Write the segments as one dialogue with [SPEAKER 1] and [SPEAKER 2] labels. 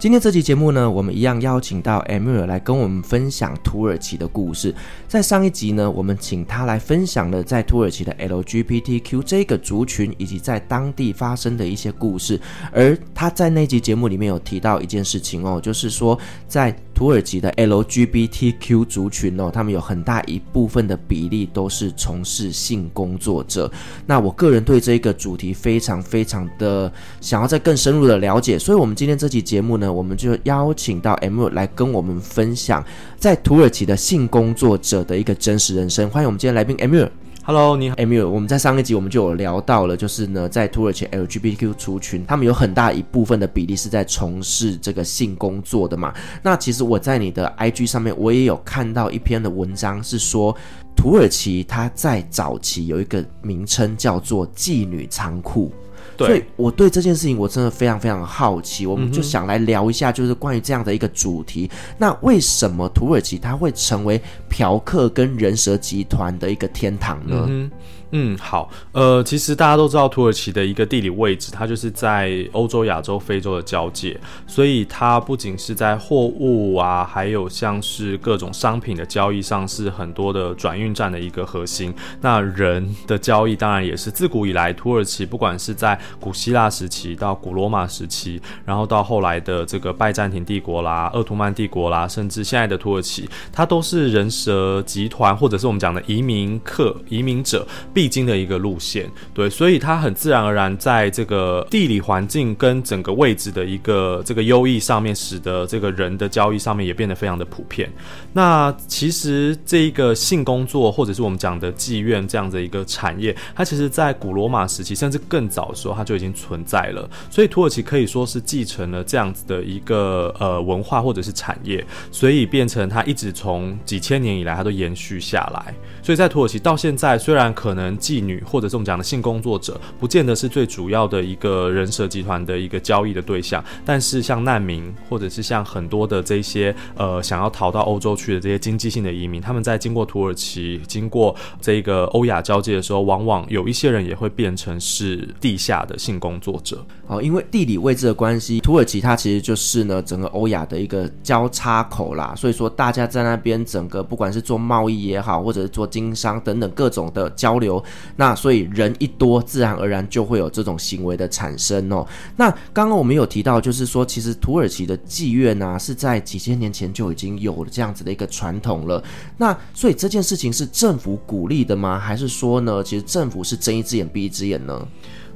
[SPEAKER 1] 今天这期节目呢，我们一样邀请到 Emir 来跟我们分享土耳其的故事。在上一集呢，我们请他来分享了在土耳其的 LGBTQ 这个族群以及在当地发生的一些故事。而他在那集节目里面有提到一件事情哦，就是说在土耳其的 LGBTQ 族群哦，他们有很大一部分的比例都是从事性工作者。那我个人对这个主题非常非常的想要再更深入的了解，所以我们今天这期节目呢，我们就邀请到 Emir 来跟我们分享在土耳其的性工作者的一个真实人生。欢迎我们今天来宾 Emir。
[SPEAKER 2] Hello，你好
[SPEAKER 1] ，Emir。我们在上一集我们就有聊到了，就是呢，在土耳其 LGBTQ 族群，他们有很大一部分的比例是在从事这个性工作的嘛。那其实我在你的 IG 上面，我也有看到一篇的文章，是说土耳其它在早期有一个名称叫做妓女仓库。对，所以我对这件事情我真的非常非常好奇，我们就想来聊一下，就是关于这样的一个主题。嗯、那为什么土耳其它会成为嫖客跟人蛇集团的一个天堂呢？
[SPEAKER 2] 嗯嗯，好，呃，其实大家都知道土耳其的一个地理位置，它就是在欧洲、亚洲、非洲的交界，所以它不仅是在货物啊，还有像是各种商品的交易上是很多的转运站的一个核心。那人的交易当然也是自古以来土耳其，不管是在古希腊时期到古罗马时期，然后到后来的这个拜占庭帝国啦、鄂图曼帝国啦，甚至现在的土耳其，它都是人蛇集团或者是我们讲的移民客、移民者。必经的一个路线，对，所以它很自然而然在这个地理环境跟整个位置的一个这个优异上面，使得这个人的交易上面也变得非常的普遍。那其实这一个性工作或者是我们讲的妓院这样的一个产业，它其实在古罗马时期甚至更早的时候，它就已经存在了。所以土耳其可以说是继承了这样子的一个呃文化或者是产业，所以变成它一直从几千年以来它都延续下来。所以在土耳其到现在，虽然可能妓女或者这种讲的性工作者，不见得是最主要的一个人蛇集团的一个交易的对象，但是像难民或者是像很多的这些呃想要逃到欧洲去的这些经济性的移民，他们在经过土耳其、经过这个欧亚交界的时候，往往有一些人也会变成是地下的性工作者。
[SPEAKER 1] 哦，因为地理位置的关系，土耳其它其实就是呢整个欧亚的一个交叉口啦，所以说大家在那边整个不管是做贸易也好，或者是做经商等等各种的交流，那所以人一多，自然而然就会有这种行为的产生哦。那刚刚我们有提到，就是说其实土耳其的妓院呢、啊、是在几千年前就已经有了这样子的一个传统了。那所以这件事情是政府鼓励的吗？还是说呢，其实政府是睁一只眼闭一只眼呢？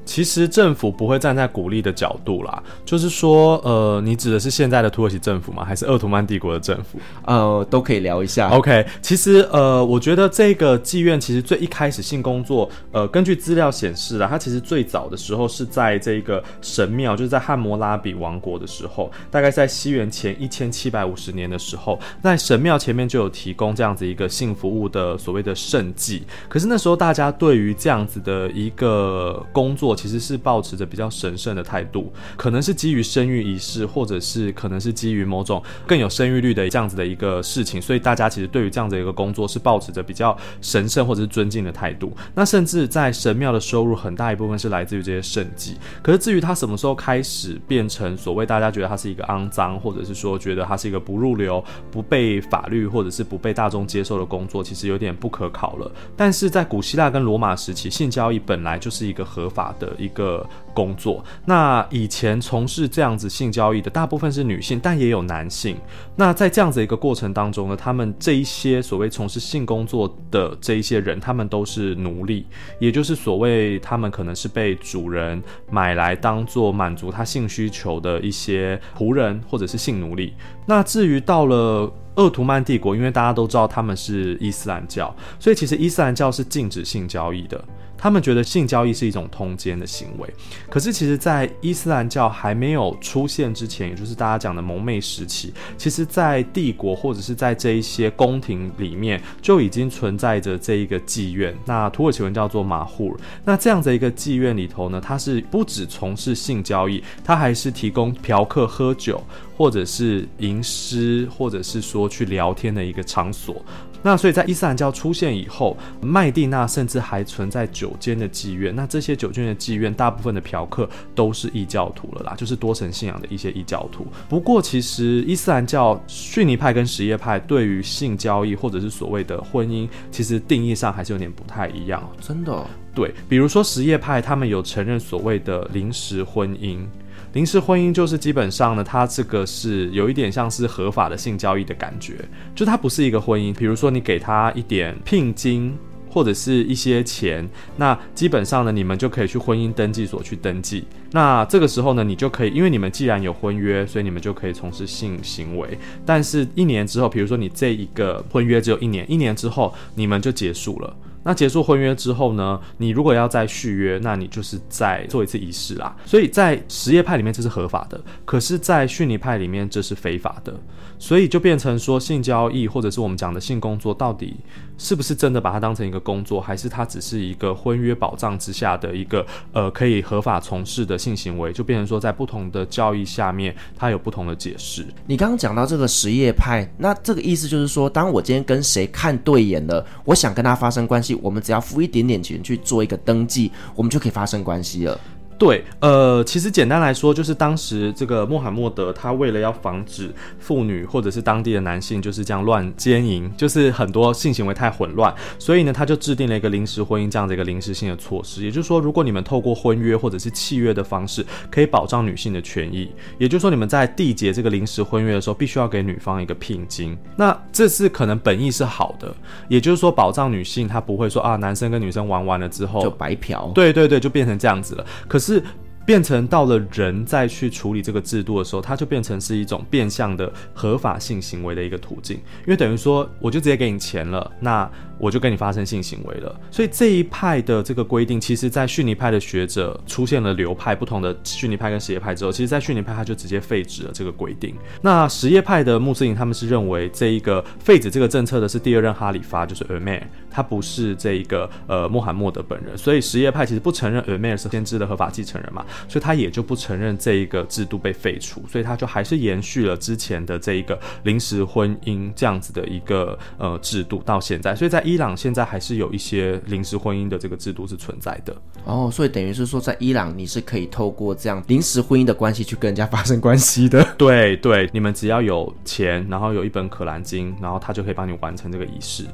[SPEAKER 2] 其实政府不会站在鼓励的角度啦，就是说，呃，你指的是现在的土耳其政府吗？还是鄂图曼帝国的政府？
[SPEAKER 1] 呃，都可以聊一下。
[SPEAKER 2] OK，其实，呃，我觉得这个妓院其实最一开始性工作，呃，根据资料显示啦，它其实最早的时候是在这个神庙，就是在汉谟拉比王国的时候，大概在西元前一千七百五十年的时候，在神庙前面就有提供这样子一个性服务的所谓的圣妓。可是那时候大家对于这样子的一个工作，其实是抱持着比较神圣的态度，可能是基于生育仪式，或者是可能是基于某种更有生育率的这样子的一个事情，所以大家其实对于这样子一个工作是抱持着比较神圣或者是尊敬的态度。那甚至在神庙的收入很大一部分是来自于这些圣妓。可是至于他什么时候开始变成所谓大家觉得他是一个肮脏，或者是说觉得他是一个不入流、不被法律或者是不被大众接受的工作，其实有点不可考了。但是在古希腊跟罗马时期，性交易本来就是一个合法的。的一个工作。那以前从事这样子性交易的大部分是女性，但也有男性。那在这样子一个过程当中呢，他们这一些所谓从事性工作的这一些人，他们都是奴隶，也就是所谓他们可能是被主人买来当做满足他性需求的一些仆人或者是性奴隶。那至于到了鄂图曼帝国，因为大家都知道他们是伊斯兰教，所以其实伊斯兰教是禁止性交易的。他们觉得性交易是一种通奸的行为。可是，其实，在伊斯兰教还没有出现之前，也就是大家讲的蒙昧时期，其实，在帝国或者是在这一些宫廷里面，就已经存在着这一个妓院。那土耳其文叫做马户。那这样的一个妓院里头呢，它是不只从事性交易，它还是提供嫖客喝酒，或者是吟诗，或者是说去聊天的一个场所。那所以在伊斯兰教出现以后，麦地那甚至还存在九间的妓院。那这些九间的妓院，大部分的嫖客都是异教徒了啦，就是多神信仰的一些异教徒。不过，其实伊斯兰教逊尼派跟什叶派对于性交易或者是所谓的婚姻，其实定义上还是有点不太一样。
[SPEAKER 1] 真的哦？
[SPEAKER 2] 对，比如说什叶派，他们有承认所谓的临时婚姻。临时婚姻就是基本上呢，它这个是有一点像是合法的性交易的感觉，就它不是一个婚姻。比如说你给他一点聘金或者是一些钱，那基本上呢，你们就可以去婚姻登记所去登记。那这个时候呢，你就可以，因为你们既然有婚约，所以你们就可以从事性行为。但是，一年之后，比如说你这一个婚约只有一年，一年之后你们就结束了。那结束婚约之后呢，你如果要再续约，那你就是再做一次仪式啦。所以在实业派里面这是合法的，可是，在逊尼派里面这是非法的。所以就变成说，性交易或者是我们讲的性工作，到底是不是真的把它当成一个工作，还是它只是一个婚约保障之下的一个呃可以合法从事的性行为？就变成说，在不同的教义下面，它有不同的解释。
[SPEAKER 1] 你刚刚讲到这个什叶派，那这个意思就是说，当我今天跟谁看对眼了，我想跟他发生关系。我们只要付一点点钱去做一个登记，我们就可以发生关系了。
[SPEAKER 2] 对，呃，其实简单来说，就是当时这个穆罕默德他为了要防止妇女或者是当地的男性就是这样乱奸淫，就是很多性行为太混乱，所以呢，他就制定了一个临时婚姻这样的一个临时性的措施。也就是说，如果你们透过婚约或者是契约的方式，可以保障女性的权益，也就是说，你们在缔结这个临时婚约的时候，必须要给女方一个聘金。那这是可能本意是好的，也就是说，保障女性，她不会说啊，男生跟女生玩完了之后
[SPEAKER 1] 就白嫖。
[SPEAKER 2] 对对对，就变成这样子了。可是。变成到了人再去处理这个制度的时候，它就变成是一种变相的合法性行为的一个途径，因为等于说我就直接给你钱了，那我就跟你发生性行为了。所以这一派的这个规定，其实在逊尼派的学者出现了流派不同的逊尼派跟什叶派之后，其实在逊尼派他就直接废止了这个规定。那什叶派的穆斯林他们是认为这一个废止这个政策的是第二任哈里发，就是 Ömer，他不是这一个呃穆罕默德本人，所以什叶派其实不承认 Ömer 是先知的合法继承人嘛。所以他也就不承认这一个制度被废除，所以他就还是延续了之前的这一个临时婚姻这样子的一个呃制度到现在。所以在伊朗现在还是有一些临时婚姻的这个制度是存在的。
[SPEAKER 1] 哦，所以等于是说，在伊朗你是可以透过这样临时婚姻的关系去跟人家发生关系的。
[SPEAKER 2] 对对，你们只要有钱，然后有一本可兰经，然后他就可以帮你完成这个仪式。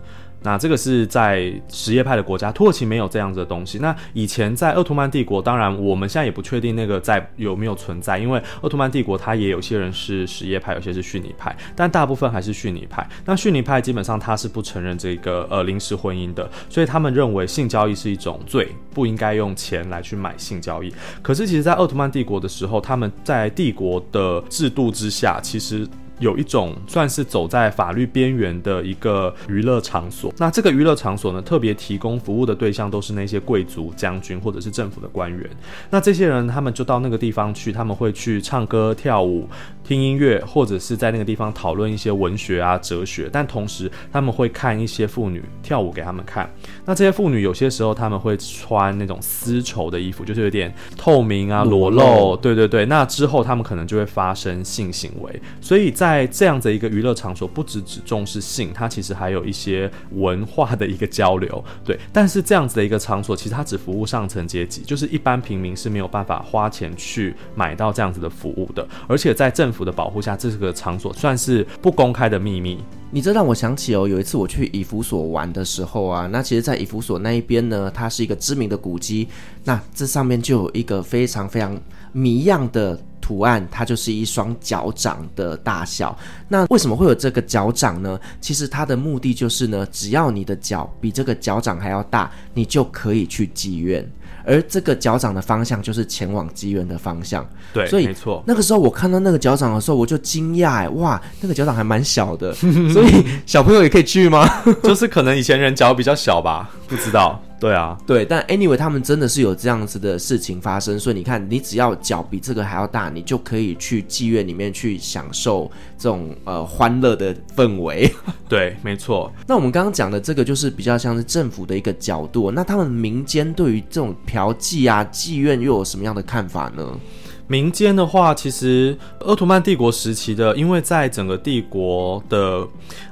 [SPEAKER 2] 那这个是在什叶派的国家，土耳其没有这样子的东西。那以前在鄂图曼帝国，当然我们现在也不确定那个在有没有存在，因为鄂图曼帝国它也有些人是什叶派，有些是逊尼派，但大部分还是逊尼派。那逊尼派基本上他是不承认这个呃临时婚姻的，所以他们认为性交易是一种罪，不应该用钱来去买性交易。可是其实，在鄂图曼帝国的时候，他们在帝国的制度之下，其实。有一种算是走在法律边缘的一个娱乐场所，那这个娱乐场所呢，特别提供服务的对象都是那些贵族、将军或者是政府的官员。那这些人他们就到那个地方去，他们会去唱歌、跳舞、听音乐，或者是在那个地方讨论一些文学啊、哲学。但同时他们会看一些妇女跳舞给他们看。那这些妇女有些时候他们会穿那种丝绸的衣服，就是有点透明啊、裸露。对对对，那之后他们可能就会发生性行为。所以在在这样的一个娱乐场所，不只只重视性，它其实还有一些文化的一个交流，对。但是这样子的一个场所，其实它只服务上层阶级，就是一般平民是没有办法花钱去买到这样子的服务的。而且在政府的保护下，这个场所算是不公开的秘密。
[SPEAKER 1] 你这让我想起哦，有一次我去以弗所玩的时候啊，那其实，在以弗所那一边呢，它是一个知名的古迹，那这上面就有一个非常非常谜样的图案，它就是一双脚掌的大小。那为什么会有这个脚掌呢？其实它的目的就是呢，只要你的脚比这个脚掌还要大，你就可以去妓院。而这个脚掌的方向就是前往机缘的方向，
[SPEAKER 2] 对，
[SPEAKER 1] 所以
[SPEAKER 2] 没错。
[SPEAKER 1] 那个时候我看到那个脚掌的时候，我就惊讶哎，哇，那个脚掌还蛮小的，所以小朋友也可以去吗？
[SPEAKER 2] 就是可能以前人脚比较小吧，不知道。对啊，
[SPEAKER 1] 对，但 anyway，他们真的是有这样子的事情发生，所以你看，你只要脚比这个还要大，你就可以去妓院里面去享受这种呃欢乐的氛围。
[SPEAKER 2] 对，没错。
[SPEAKER 1] 那我们刚刚讲的这个就是比较像是政府的一个角度，那他们民间对于这种嫖妓啊、妓院又有什么样的看法呢？
[SPEAKER 2] 民间的话，其实鄂图曼帝国时期的，因为在整个帝国的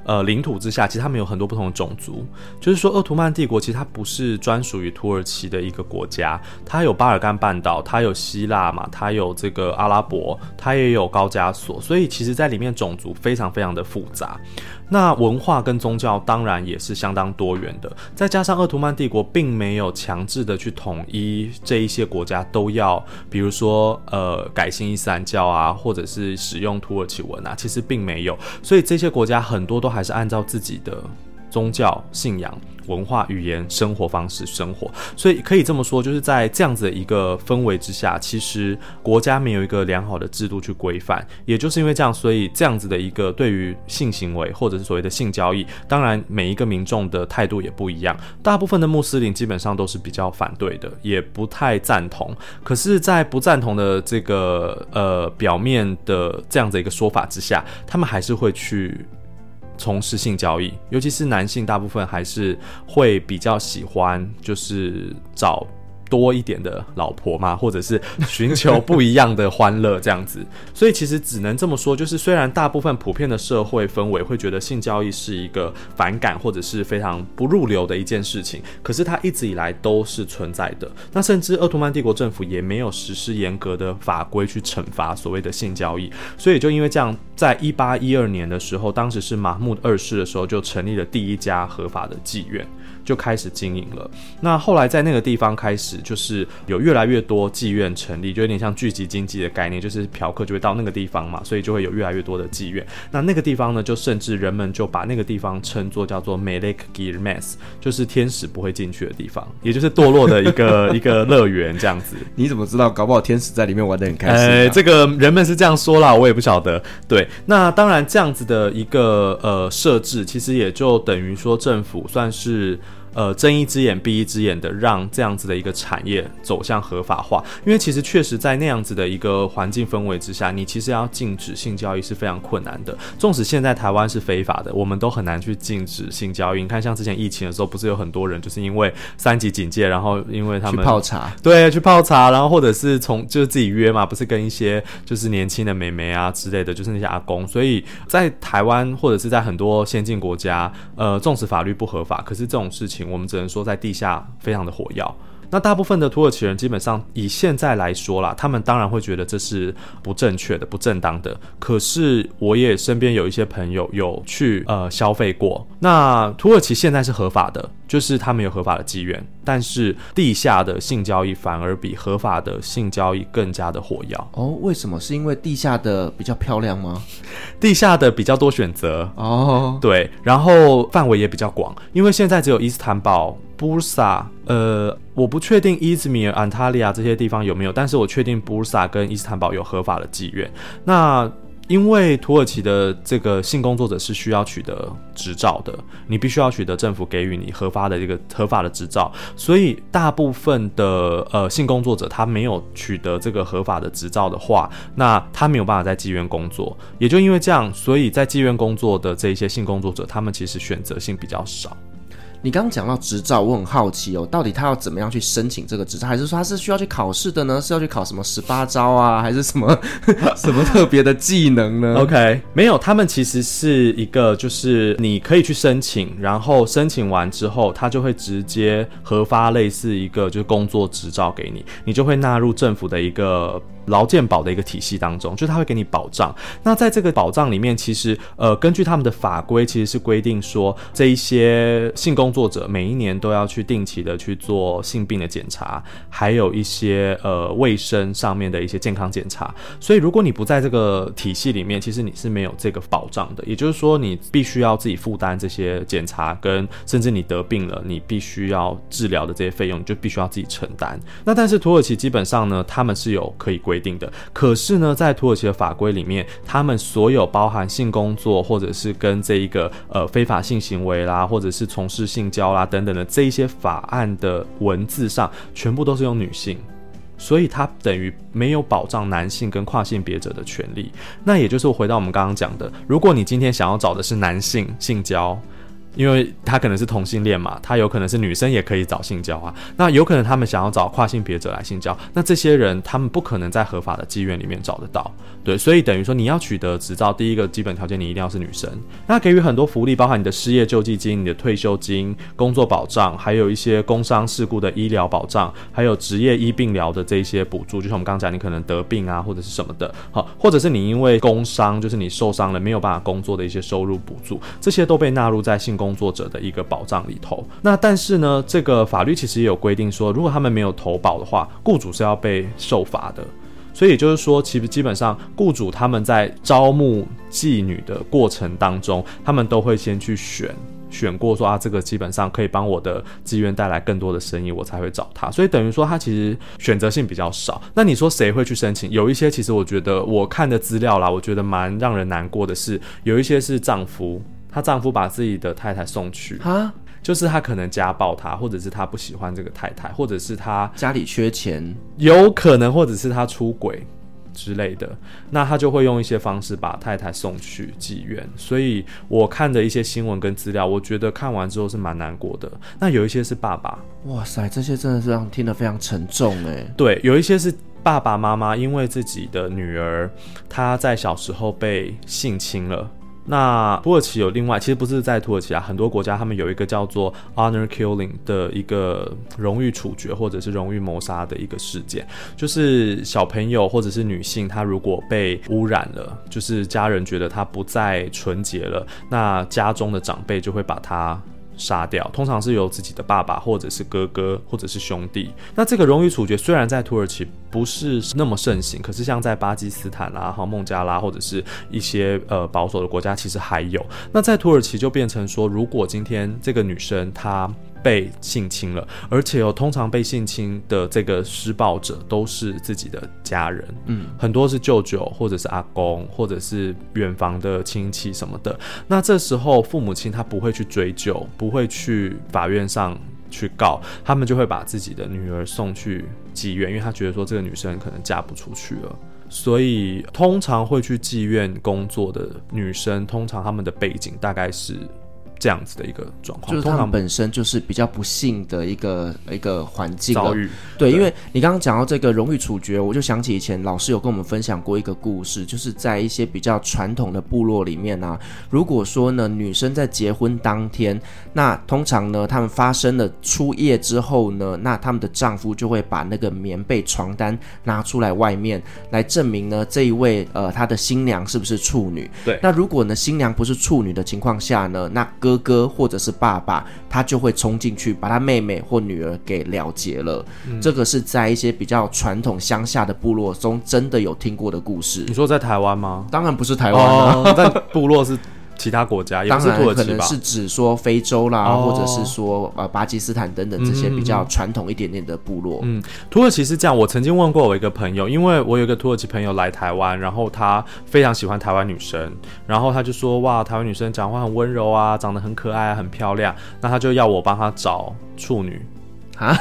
[SPEAKER 2] 呃领土之下，其实他们有很多不同的种族。就是说，鄂图曼帝国其实它不是专属于土耳其的一个国家，它有巴尔干半岛，它有希腊嘛，它有这个阿拉伯，它也有高加索，所以其实在里面种族非常非常的复杂。那文化跟宗教当然也是相当多元的，再加上鄂图曼帝国并没有强制的去统一这一些国家都要，比如说呃改信伊斯兰教啊，或者是使用土耳其文啊，其实并没有，所以这些国家很多都还还是按照自己的宗教信仰。文化、语言、生活方式生活，所以可以这么说，就是在这样子的一个氛围之下，其实国家没有一个良好的制度去规范，也就是因为这样，所以这样子的一个对于性行为或者是所谓的性交易，当然每一个民众的态度也不一样。大部分的穆斯林基本上都是比较反对的，也不太赞同。可是，在不赞同的这个呃表面的这样子一个说法之下，他们还是会去。从事性交易，尤其是男性，大部分还是会比较喜欢，就是找。多一点的老婆嘛，或者是寻求不一样的欢乐这样子，所以其实只能这么说，就是虽然大部分普遍的社会氛围会觉得性交易是一个反感或者是非常不入流的一件事情，可是它一直以来都是存在的。那甚至奥图曼帝国政府也没有实施严格的法规去惩罚所谓的性交易，所以就因为这样，在一八一二年的时候，当时是马木二世的时候，就成立了第一家合法的妓院。就开始经营了。那后来在那个地方开始，就是有越来越多妓院成立，就有点像聚集经济的概念，就是嫖客就会到那个地方嘛，所以就会有越来越多的妓院。那那个地方呢，就甚至人们就把那个地方称作叫做 Melek Girmes，就是天使不会进去的地方，也就是堕落的一个 一个乐园这样子。
[SPEAKER 1] 你怎么知道？搞不好天使在里面玩得很开心啊。
[SPEAKER 2] 呃，这个人们是这样说啦，我也不晓得。对，那当然这样子的一个呃设置，其实也就等于说政府算是。呃，睁一只眼闭一只眼的，让这样子的一个产业走向合法化。因为其实确实在那样子的一个环境氛围之下，你其实要禁止性交易是非常困难的。纵使现在台湾是非法的，我们都很难去禁止性交易。你看，像之前疫情的时候，不是有很多人就是因为三级警戒，然后因为他们
[SPEAKER 1] 去泡茶，
[SPEAKER 2] 对，去泡茶，然后或者是从就是自己约嘛，不是跟一些就是年轻的美眉啊之类的，就是那些阿公。所以在台湾或者是在很多先进国家，呃，纵使法律不合法，可是这种事情。我们只能说，在地下非常的火药。那大部分的土耳其人基本上以现在来说啦，他们当然会觉得这是不正确的、不正当的。可是我也身边有一些朋友有去呃消费过。那土耳其现在是合法的，就是他们有合法的妓院，但是地下的性交易反而比合法的性交易更加的火药。
[SPEAKER 1] 哦，为什么？是因为地下的比较漂亮吗？
[SPEAKER 2] 地下的比较多选择
[SPEAKER 1] 哦，
[SPEAKER 2] 对，然后范围也比较广，因为现在只有伊斯坦堡。布萨，呃，我不确定伊兹密尔、安塔利亚这些地方有没有，但是我确定布萨跟伊斯坦堡有合法的妓院。那因为土耳其的这个性工作者是需要取得执照的，你必须要取得政府给予你合法的一个合法的执照，所以大部分的呃性工作者他没有取得这个合法的执照的话，那他没有办法在妓院工作。也就因为这样，所以在妓院工作的这一些性工作者，他们其实选择性比较少。
[SPEAKER 1] 你刚刚讲到执照，我很好奇哦，到底他要怎么样去申请这个执照？还是说他是需要去考试的呢？是要去考什么十八招啊，还是什么 什么特别的技能呢
[SPEAKER 2] ？OK，没有，他们其实是一个，就是你可以去申请，然后申请完之后，他就会直接核发类似一个就是工作执照给你，你就会纳入政府的一个。劳健保的一个体系当中，就是他会给你保障。那在这个保障里面，其实呃，根据他们的法规，其实是规定说，这一些性工作者每一年都要去定期的去做性病的检查，还有一些呃卫生上面的一些健康检查。所以如果你不在这个体系里面，其实你是没有这个保障的。也就是说，你必须要自己负担这些检查，跟甚至你得病了，你必须要治疗的这些费用，你就必须要自己承担。那但是土耳其基本上呢，他们是有可以规定的。可是呢，在土耳其的法规里面，他们所有包含性工作，或者是跟这一个呃非法性行为啦，或者是从事性交啦等等的这一些法案的文字上，全部都是用女性，所以它等于没有保障男性跟跨性别者的权利。那也就是回到我们刚刚讲的，如果你今天想要找的是男性性交。因为他可能是同性恋嘛，他有可能是女生也可以找性交啊。那有可能他们想要找跨性别者来性交，那这些人他们不可能在合法的妓院里面找得到。对，所以等于说你要取得执照，第一个基本条件你一定要是女生。那给予很多福利，包含你的失业救济金、你的退休金、工作保障，还有一些工伤事故的医疗保障，还有职业医病疗的这些补助。就像我们刚刚讲，你可能得病啊或者是什么的，好，或者是你因为工伤，就是你受伤了没有办法工作的一些收入补助，这些都被纳入在性工作者的一个保障里头。那但是呢，这个法律其实也有规定说，如果他们没有投保的话，雇主是要被受罚的。所以也就是说，其实基本上雇主他们在招募妓女的过程当中，他们都会先去选选过说啊，这个基本上可以帮我的妓院带来更多的生意，我才会找他。所以等于说，他其实选择性比较少。那你说谁会去申请？有一些其实我觉得我看的资料啦，我觉得蛮让人难过的是，有一些是丈夫，他丈夫把自己的太太送去啊。就是他可能家暴他，或者是他不喜欢这个太太，或者是他
[SPEAKER 1] 家里缺钱，
[SPEAKER 2] 有可能，或者是他出轨之类的，那他就会用一些方式把太太送去妓院。所以我看的一些新闻跟资料，我觉得看完之后是蛮难过的。那有一些是爸爸，
[SPEAKER 1] 哇塞，这些真的是让听得非常沉重哎。
[SPEAKER 2] 对，有一些是爸爸妈妈，因为自己的女儿她在小时候被性侵了。那土耳其有另外，其实不是在土耳其啊，很多国家他们有一个叫做 honor killing 的一个荣誉处决或者是荣誉谋杀的一个事件，就是小朋友或者是女性，她如果被污染了，就是家人觉得她不再纯洁了，那家中的长辈就会把她杀掉，通常是由自己的爸爸或者是哥哥或者是兄弟。那这个荣誉处决虽然在土耳其不是那么盛行，可是像在巴基斯坦啦、哈孟加拉或者是一些呃保守的国家，其实还有。那在土耳其就变成说，如果今天这个女生她被性侵了，而且哦通常被性侵的这个施暴者都是自己的家人，嗯，很多是舅舅或者是阿公或者是远房的亲戚什么的。那这时候父母亲他不会去追究，不会去法院上去告，他们就会把自己的女儿送去妓院，因为他觉得说这个女生可能嫁不出去了，所以通常会去妓院工作的女生，通常她们的背景大概是。这样子的一个状况，
[SPEAKER 1] 就是他们本身就是比较不幸的一个一个环境遭遇。对，因为你刚刚讲到这个荣誉处决，我就想起以前老师有跟我们分享过一个故事，就是在一些比较传统的部落里面啊，如果说呢女生在结婚当天，那通常呢他们发生了初夜之后呢，那他们的丈夫就会把那个棉被床单拿出来外面来证明呢这一位呃他的新娘是不是处女。
[SPEAKER 2] 对，
[SPEAKER 1] 那如果呢新娘不是处女的情况下呢，那哥哥哥或者是爸爸，他就会冲进去把他妹妹或女儿给了结了。嗯、这个是在一些比较传统乡下的部落中真的有听过的故事。
[SPEAKER 2] 你说在台湾吗？
[SPEAKER 1] 当然不是台湾啊，哦，
[SPEAKER 2] 但部落是。其他国家，也不是土耳其吧？
[SPEAKER 1] 当然可能是指说非洲啦，哦、或者是说呃巴基斯坦等等这些比较传统一点点的部落。
[SPEAKER 2] 嗯，土耳其是这样。我曾经问过我一个朋友，因为我有一个土耳其朋友来台湾，然后他非常喜欢台湾女生，然后他就说哇，台湾女生讲话很温柔啊，长得很可爱，很漂亮。那他就要我帮他找处女。啊，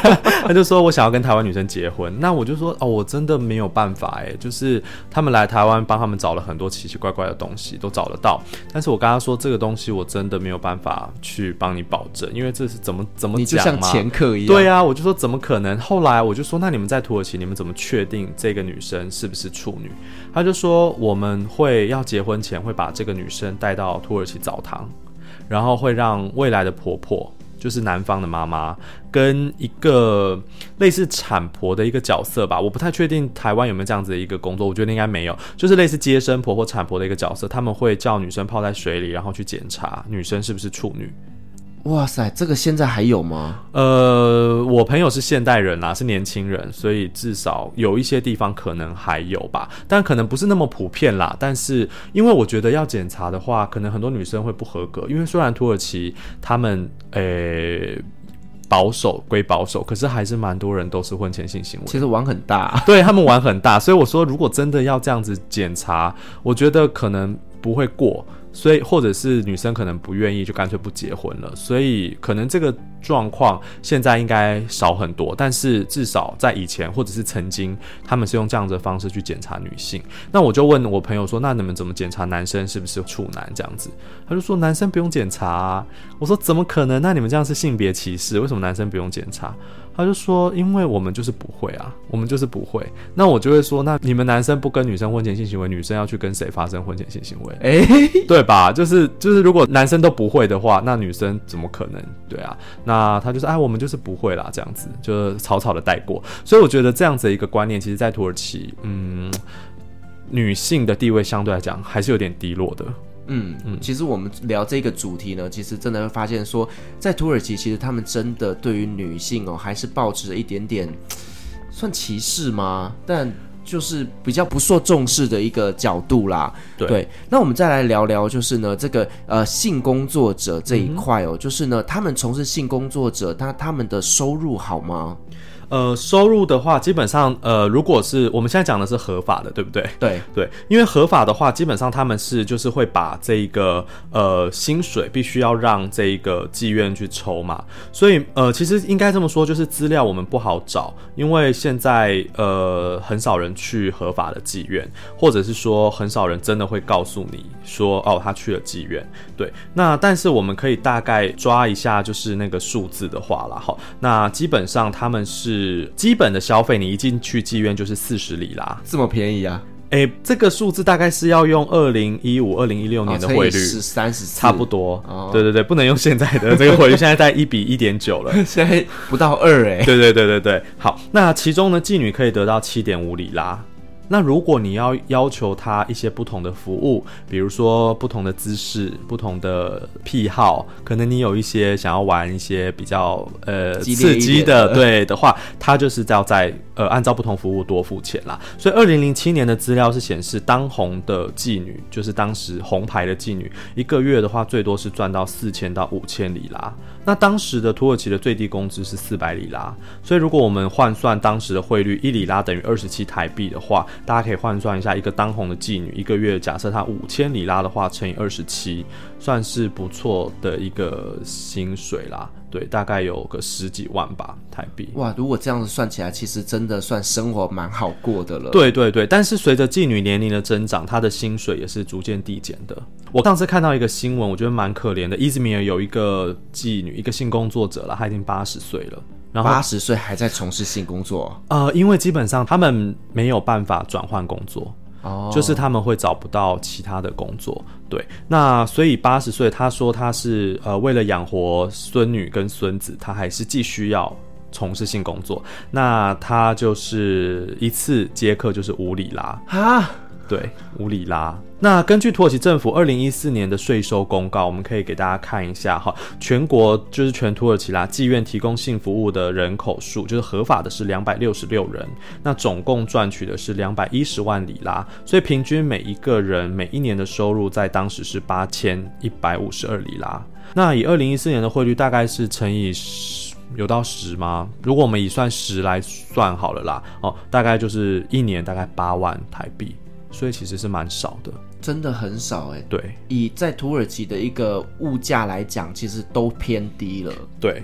[SPEAKER 2] 他就说我想要跟台湾女生结婚，那我就说哦，我真的没有办法哎，就是他们来台湾帮他们找了很多奇奇怪怪的东西，都找得到，但是我跟他说这个东西我真的没有办法去帮你保证，因为这是怎么怎么讲嘛？你就
[SPEAKER 1] 像掮客一样。
[SPEAKER 2] 对啊，我就说怎么可能？后来我就说那你们在土耳其，你们怎么确定这个女生是不是处女？他就说我们会要结婚前会把这个女生带到土耳其澡堂，然后会让未来的婆婆。就是男方的妈妈，跟一个类似产婆的一个角色吧。我不太确定台湾有没有这样子的一个工作，我觉得应该没有，就是类似接生婆或产婆的一个角色，他们会叫女生泡在水里，然后去检查女生是不是处女。
[SPEAKER 1] 哇塞，这个现在还有吗？
[SPEAKER 2] 呃，我朋友是现代人啊，是年轻人，所以至少有一些地方可能还有吧，但可能不是那么普遍啦。但是因为我觉得要检查的话，可能很多女生会不合格，因为虽然土耳其他们诶、欸、保守归保守，可是还是蛮多人都是婚前性行为，
[SPEAKER 1] 其实玩很大，
[SPEAKER 2] 对他们玩很大，所以我说如果真的要这样子检查，我觉得可能不会过。所以，或者是女生可能不愿意，就干脆不结婚了。所以，可能这个状况现在应该少很多。但是，至少在以前或者是曾经，他们是用这样的方式去检查女性。那我就问我朋友说：“那你们怎么检查男生是不是处男？”这样子，他就说：“男生不用检查啊。”我说：“怎么可能？那你们这样是性别歧视？为什么男生不用检查？”他就说：“因为我们就是不会啊，我们就是不会。”那我就会说：“那你们男生不跟女生婚前性行为，女生要去跟谁发生婚前性行为？哎、欸，对吧？就是就是，如果男生都不会的话，那女生怎么可能？对啊。那他就说：‘哎，我们就是不会啦，这样子就草草的带过。’所以我觉得这样子的一个观念，其实，在土耳其，嗯，女性的地位相对来讲还是有点低落的。”
[SPEAKER 1] 嗯嗯，其实我们聊这个主题呢，其实真的会发现说，在土耳其，其实他们真的对于女性哦，还是保持着一点点 算歧视吗？但就是比较不受重视的一个角度啦。对，对，那我们再来聊聊，就是呢，这个呃性工作者这一块哦，嗯、就是呢，他们从事性工作者，他他们的收入好吗？
[SPEAKER 2] 呃，收入的话，基本上，呃，如果是我们现在讲的是合法的，对不对？
[SPEAKER 1] 对
[SPEAKER 2] 对，因为合法的话，基本上他们是就是会把这一个呃薪水必须要让这一个妓院去抽嘛，所以呃，其实应该这么说，就是资料我们不好找，因为现在呃很少人去合法的妓院，或者是说很少人真的会告诉你说哦他去了妓院，对，那但是我们可以大概抓一下，就是那个数字的话啦，好，那基本上他们是。是基本的消费，你一进去妓院就是四十里拉，
[SPEAKER 1] 这么便宜啊？
[SPEAKER 2] 哎、欸，这个数字大概是要用二零一五、二零一六年的汇率，
[SPEAKER 1] 是三十，
[SPEAKER 2] 差不多。哦、对对对，不能用现在的这个汇率，现在在一比一点九了，
[SPEAKER 1] 现在不到二哎。
[SPEAKER 2] 对对对对对，好，那其中呢，妓女可以得到七点五里拉。那如果你要要求他一些不同的服务，比如说不同的姿势、不同的癖好，可能你有一些想要玩一些比较呃刺激的，对的话，他就是要在呃按照不同服务多付钱啦。所以二零零七年的资料是显示，当红的妓女，就是当时红牌的妓女，一个月的话最多是赚到四千到五千里拉。那当时的土耳其的最低工资是四百里拉，所以如果我们换算当时的汇率，一里拉等于二十七台币的话，大家可以换算一下，一个当红的妓女一个月，假设她五千里拉的话，乘以二十七，算是不错的一个薪水啦。对，大概有个十几万吧台币。
[SPEAKER 1] 哇，如果这样子算起来，其实真的算生活蛮好过的了。
[SPEAKER 2] 对对对，但是随着妓女年龄的增长，她的薪水也是逐渐递减的。我上次看到一个新闻，我觉得蛮可怜的。伊兹米尔有一个妓女，一个性工作者了，她已经八十岁了，然后
[SPEAKER 1] 八十岁还在从事性工作。
[SPEAKER 2] 呃，因为基本上他们没有办法转换工作。哦，就是他们会找不到其他的工作，对，那所以八十岁，他说他是呃为了养活孙女跟孙子，他还是继续要从事性工作，那他就是一次接客就是五里拉啊。对，五里拉。那根据土耳其政府二零一四年的税收公告，我们可以给大家看一下哈，全国就是全土耳其啦，妓院提供性服务的人口数，就是合法的是两百六十六人，那总共赚取的是两百一十万里拉，所以平均每一个人每一年的收入在当时是八千一百五十二里拉。那以二零一四年的汇率，大概是乘以十，有到十吗？如果我们以算十来算好了啦，哦，大概就是一年大概八万台币。所以其实是蛮少的，
[SPEAKER 1] 真的很少哎。
[SPEAKER 2] 对，
[SPEAKER 1] 以在土耳其的一个物价来讲，其实都偏低了。
[SPEAKER 2] 对，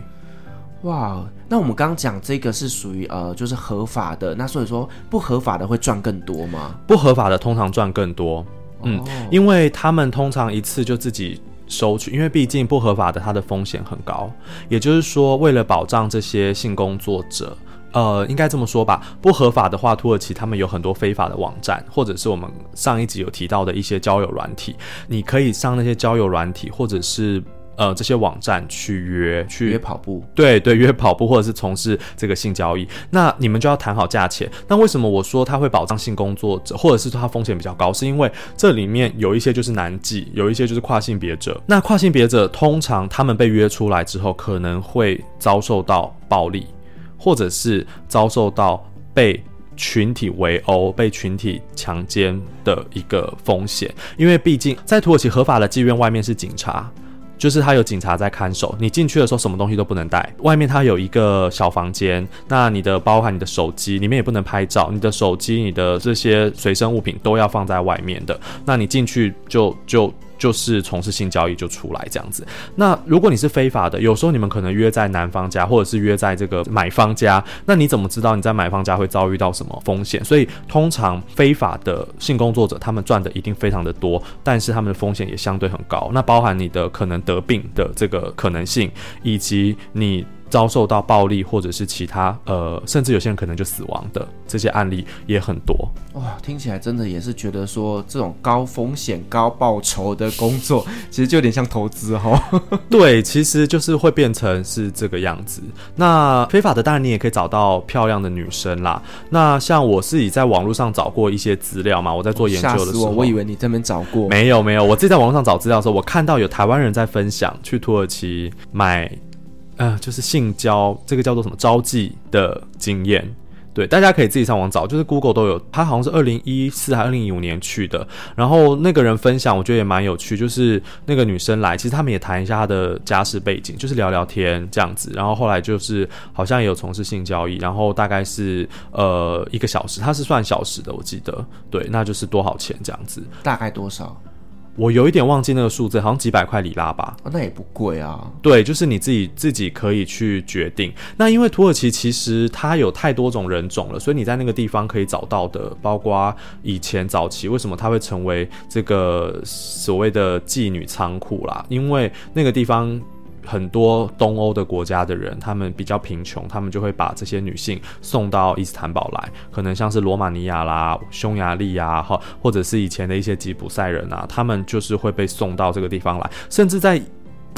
[SPEAKER 1] 哇，那我们刚刚讲这个是属于呃，就是合法的，那所以说不合法的会赚更多吗？
[SPEAKER 2] 不合法的通常赚更多，嗯，哦，因为他们通常一次就自己收取，因为毕竟不合法的它的风险很高，也就是说，为了保障这些性工作者。呃，应该这么说吧，不合法的话，土耳其他们有很多非法的网站，或者是我们上一集有提到的一些交友软体，你可以上那些交友软体，或者是呃这些网站去约去
[SPEAKER 1] 约跑步，
[SPEAKER 2] 对对，约跑步或者是从事这个性交易，那你们就要谈好价钱。那为什么我说他会保障性工作者，或者是说他风险比较高？是因为这里面有一些就是男妓，有一些就是跨性别者。那跨性别者通常他们被约出来之后，可能会遭受到暴力，或者是遭受到被。群体围殴、被群体强奸的一个风险，因为毕竟在土耳其合法的妓院外面是警察，就是他有警察在看守。你进去的时候什么东西都不能带，外面他有一个小房间，那你的包含你的手机里面也不能拍照，你的手机、你的这些随身物品都要放在外面的。那你进去就就。就是从事性交易就出来这样子。那如果你是非法的，有时候你们可能约在男方家，或者是约在这个买方家，那你怎么知道你在买方家会遭遇到什么风险？所以通常非法的性工作者，他们赚的一定非常的多，但是他们的风险也相对很高。那包含你的可能得病的这个可能性，以及你。遭受到暴力或者是其他呃，甚至有些人可能就死亡的这些案例也很多。
[SPEAKER 1] 哇，听起来真的也是觉得说这种高风险高报酬的工作，其实就有点像投资哈。
[SPEAKER 2] 对，其实就是会变成是这个样子。那非法的当然你也可以找到漂亮的女生啦。那像我自己在网络上找过一些资料嘛，我在做研究的时候，
[SPEAKER 1] 我，我以为你这边找过，
[SPEAKER 2] 没有没有，我自己在网络上找资料的时候，我看到有台湾人在分享去土耳其买。呃，就是性交这个叫做什么招妓的经验，对，大家可以自己上网找，就是 Google 都有。他好像是二零一四还是二零一五年去的，然后那个人分享，我觉得也蛮有趣，就是那个女生来，其实他们也谈一下她的家世背景，就是聊聊天这样子，然后后来就是好像也有从事性交易，然后大概是呃一个小时，他是算小时的，我记得，对，那就是多少钱这样子，
[SPEAKER 1] 大概多少？
[SPEAKER 2] 我有一点忘记那个数字，好像几百块里拉吧。
[SPEAKER 1] 哦，那也不贵啊。
[SPEAKER 2] 对，就是你自己自己可以去决定。那因为土耳其其实它有太多种人种了，所以你在那个地方可以找到的，包括以前早期为什么它会成为这个所谓的妓女仓库啦，因为那个地方。很多东欧的国家的人，他们比较贫穷，他们就会把这些女性送到伊斯坦堡来，可能像是罗马尼亚啦、匈牙利呀，哈，或者是以前的一些吉普赛人啊，他们就是会被送到这个地方来，甚至在。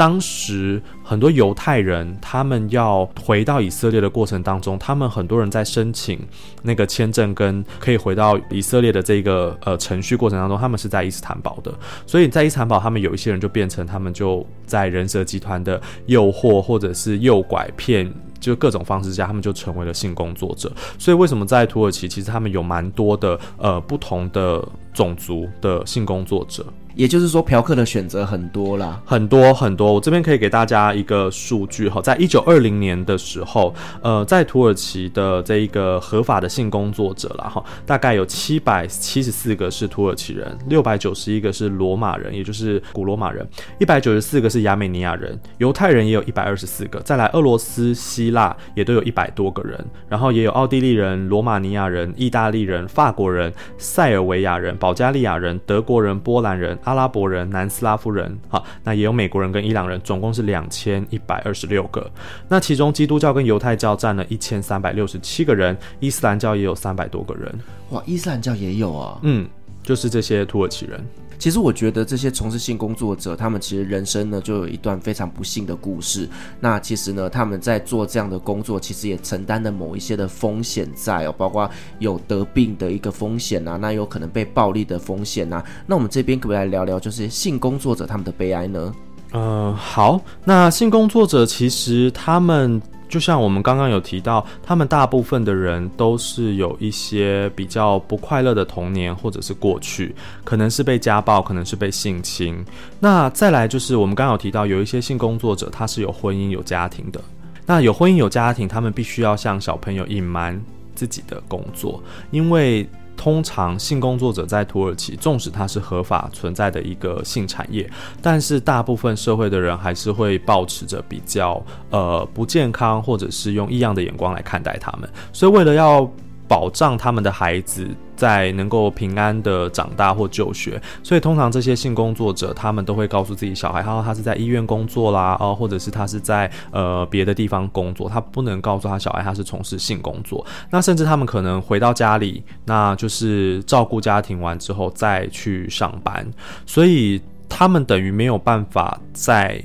[SPEAKER 2] 当时很多犹太人，他们要回到以色列的过程当中，他们很多人在申请那个签证跟可以回到以色列的这个呃程序过程当中，他们是在伊斯坦堡的。所以在伊斯坦堡，他们有一些人就变成他们就在人蛇集团的诱惑或者是诱拐骗，就各种方式下，他们就成为了性工作者。所以为什么在土耳其，其实他们有蛮多的呃不同的种族的性工作者。
[SPEAKER 1] 也就是说，嫖客的选择很多啦，
[SPEAKER 2] 很多很多。我这边可以给大家一个数据哈，在一九二零年的时候，呃，在土耳其的这一个合法的性工作者啦哈，大概有七百七十四个是土耳其人，六百九十一个是罗马人，也就是古罗马人，一百九十四个是亚美尼亚人，犹太人也有一百二十四个，再来俄罗斯、希腊也都有一百多个人，然后也有奥地利人、罗马尼亚人、意大利人、法国人、塞尔维亚人、保加利亚人、德国人、波兰人。阿拉伯人、南斯拉夫人，好，那也有美国人跟伊朗人，总共是两千一百二十六个。那其中基督教跟犹太教占了一千三百六十七个人，伊斯兰教也有三百多个人。
[SPEAKER 1] 哇，伊斯兰教也有啊？
[SPEAKER 2] 嗯，就是这些土耳其人。
[SPEAKER 1] 其实我觉得这些从事性工作者，他们其实人生呢就有一段非常不幸的故事。那其实呢，他们在做这样的工作，其实也承担了某一些的风险在哦，包括有得病的一个风险啊，那有可能被暴力的风险啊。那我们这边可不可以来聊聊，就是性工作者他们的悲哀呢？
[SPEAKER 2] 嗯、好，那性工作者其实他们。就像我们刚刚有提到，他们大部分的人都是有一些比较不快乐的童年，或者是过去，可能是被家暴，可能是被性侵。那再来就是我们刚刚有提到，有一些性工作者他是有婚姻、有家庭的。那有婚姻、有家庭，他们必须要向小朋友隐瞒自己的工作，因为。通常性工作者在土耳其，纵使它是合法存在的一个性产业，但是大部分社会的人还是会保持着比较呃不健康，或者是用异样的眼光来看待他们。所以为了要保障他们的孩子在能够平安的长大或就学，所以通常这些性工作者他们都会告诉自己小孩，他说他是在医院工作啦，哦，或者是他是在呃别的地方工作，他不能告诉他小孩他是从事性工作。那甚至他们可能回到家里，那就是照顾家庭完之后再去上班，所以他们等于没有办法在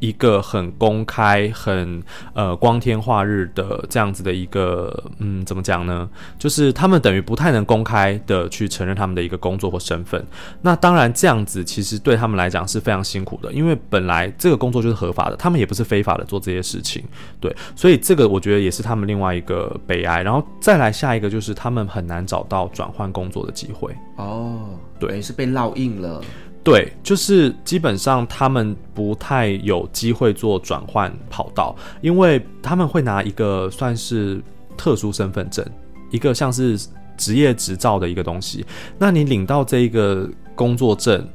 [SPEAKER 2] 一个很公开、很呃光天化日的这样子的一个，嗯，怎么讲呢？就是他们等于不太能公开的去承认他们的一个工作或身份。那当然，这样子其实对他们来讲是非常辛苦的，因为本来这个工作就是合法的，他们也不是非法的做这些事情。对，所以这个我觉得也是他们另外一个悲哀。然后再来下一个就是他们很难找到转换工作的机会。
[SPEAKER 1] 哦，对，是被烙印了。
[SPEAKER 2] 对，就是基本上他们不太有机会做转换跑道，因为他们会拿一个算是特殊身份证，一个像是职业执照的一个东西。那你领到这一个工作证。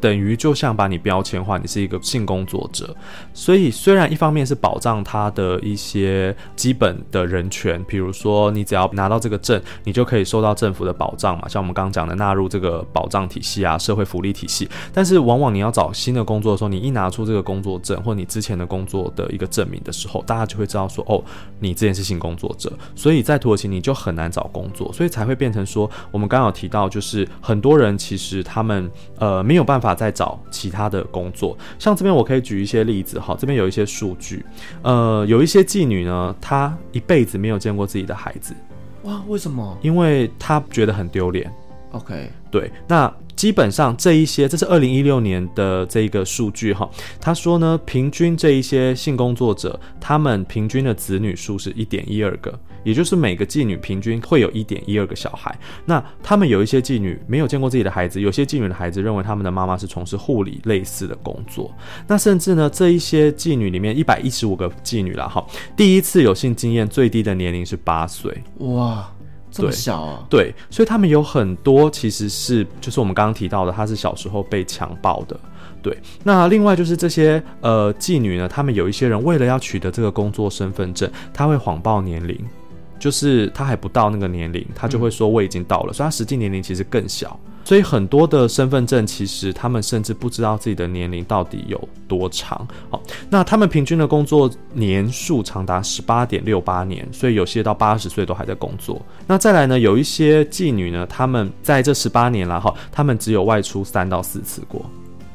[SPEAKER 2] 等于就像把你标签化，你是一个性工作者，所以虽然一方面是保障他的一些基本的人权，比如说你只要拿到这个证，你就可以受到政府的保障嘛，像我们刚刚讲的纳入这个保障体系啊，社会福利体系。但是往往你要找新的工作的时候，你一拿出这个工作证或你之前的工作的一个证明的时候，大家就会知道说，哦，你之前是性工作者，所以在土耳其你就很难找工作，所以才会变成说，我们刚刚有提到，就是很多人其实他们呃没有办法。在找其他的工作，像这边我可以举一些例子哈，这边有一些数据，呃，有一些妓女呢，她一辈子没有见过自己的孩子，
[SPEAKER 1] 哇，为什么？
[SPEAKER 2] 因为她觉得很丢脸。
[SPEAKER 1] OK，
[SPEAKER 2] 对，那。基本上这一些，这是二零一六年的这个数据哈。他说呢，平均这一些性工作者，他们平均的子女数是一点一二个，也就是每个妓女平均会有一点一二个小孩。那他们有一些妓女没有见过自己的孩子，有些妓女的孩子认为他们的妈妈是从事护理类似的工作。那甚至呢，这一些妓女里面一百一十五个妓女了哈，第一次有性经验最低的年龄是八岁。
[SPEAKER 1] 哇！这么小啊？
[SPEAKER 2] 对，所以他们有很多其实是，就是我们刚刚提到的，他是小时候被强暴的。对，那另外就是这些呃妓女呢，他们有一些人为了要取得这个工作身份证，他会谎报年龄，就是他还不到那个年龄，他就会说我已经到了，所以他实际年龄其实更小。所以很多的身份证，其实他们甚至不知道自己的年龄到底有多长。好，那他们平均的工作年数长达十八点六八年，所以有些到八十岁都还在工作。那再来呢，有一些妓女呢，他们在这十八年来哈，他们只有外出三到四次过。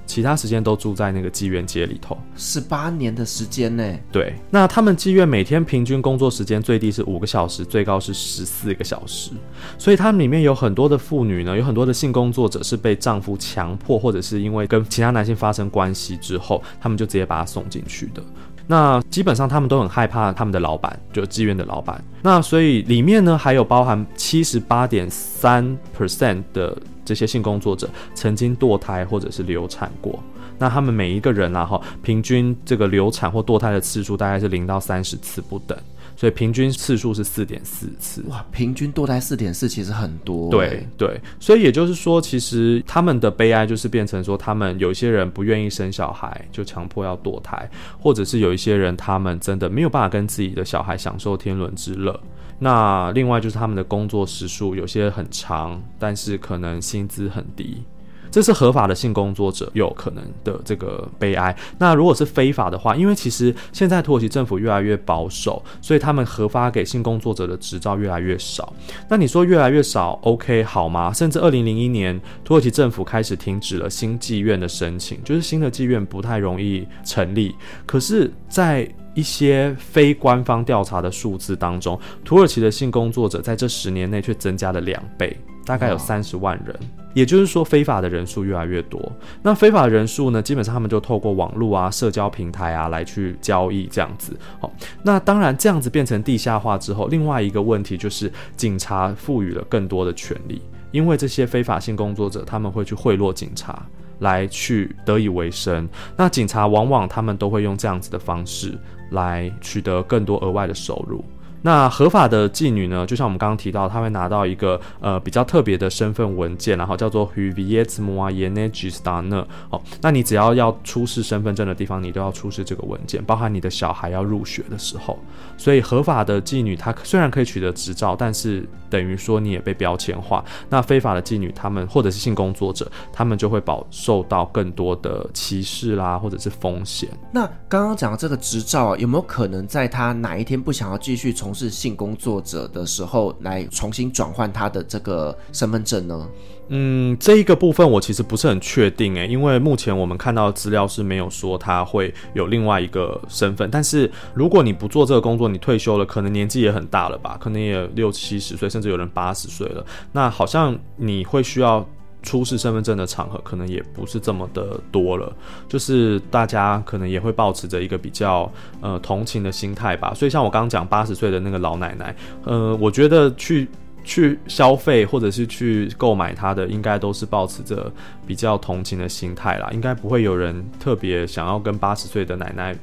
[SPEAKER 2] 其他时间都住在那个妓院街里头，
[SPEAKER 1] 十八年的时间呢？
[SPEAKER 2] 对，那他们妓院每天平均工作时间最低是五个小时，最高是十四个小时，所以他们里面有很多的妇女呢，有很多的性工作者是被丈夫强迫，或者是因为跟其他男性发生关系之后，他们就直接把他送进去的。那基本上他们都很害怕他们的老板，就妓院的老板。那所以里面呢，还有包含七十八点三 percent 的。这些性工作者曾经堕胎或者是流产过，那他们每一个人啊哈，平均这个流产或堕胎的次数大概是零到三十次不等，所以平均次数是四点四次。
[SPEAKER 1] 哇，平均堕胎四点四其实很多。
[SPEAKER 2] 对对，所以也就是说，其实他们的悲哀就是变成说，他们有一些人不愿意生小孩，就强迫要堕胎，或者是有一些人他们真的没有办法跟自己的小孩享受天伦之乐。那另外就是他们的工作时数有些很长，但是可能薪资很低，这是合法的性工作者有可能的这个悲哀。那如果是非法的话，因为其实现在土耳其政府越来越保守，所以他们核发给性工作者的执照越来越少。那你说越来越少，OK 好吗？甚至二零零一年，土耳其政府开始停止了新妓院的申请，就是新的妓院不太容易成立。可是，在一些非官方调查的数字当中，土耳其的性工作者在这十年内却增加了两倍，大概有三十万人。也就是说，非法的人数越来越多。那非法的人数呢，基本上他们就透过网络啊、社交平台啊来去交易这样子。好，那当然这样子变成地下化之后，另外一个问题就是警察赋予了更多的权利，因为这些非法性工作者他们会去贿赂警察。来去得以为生，那警察往往他们都会用这样子的方式来取得更多额外的收入。那合法的妓女呢，就像我们刚刚提到，她会拿到一个呃比较特别的身份文件，然后叫做 Hüviyet Muayenecistane。哦，那你只要要出示身份证的地方，你都要出示这个文件，包含你的小孩要入学的时候。所以合法的妓女她虽然可以取得执照，但是等于说你也被标签化。那非法的妓女她们或者是性工作者，她们就会饱受到更多的歧视啦，或者是风险。
[SPEAKER 1] 那刚刚讲的这个执照啊，有没有可能在她哪一天不想要继续从事性工作者的时候，来重新转换他的这个身份证呢？
[SPEAKER 2] 嗯，这一个部分我其实不是很确定诶，因为目前我们看到资料是没有说他会有另外一个身份。但是如果你不做这个工作，你退休了，可能年纪也很大了吧？可能也六七十岁，甚至有人八十岁了。那好像你会需要出示身份证的场合，可能也不是这么的多了。就是大家可能也会保持着一个比较呃同情的心态吧。所以像我刚刚讲八十岁的那个老奶奶，呃，我觉得去。去消费或者是去购买它的，应该都是保持着比较同情的心态啦，应该不会有人特别想要跟八十岁的奶奶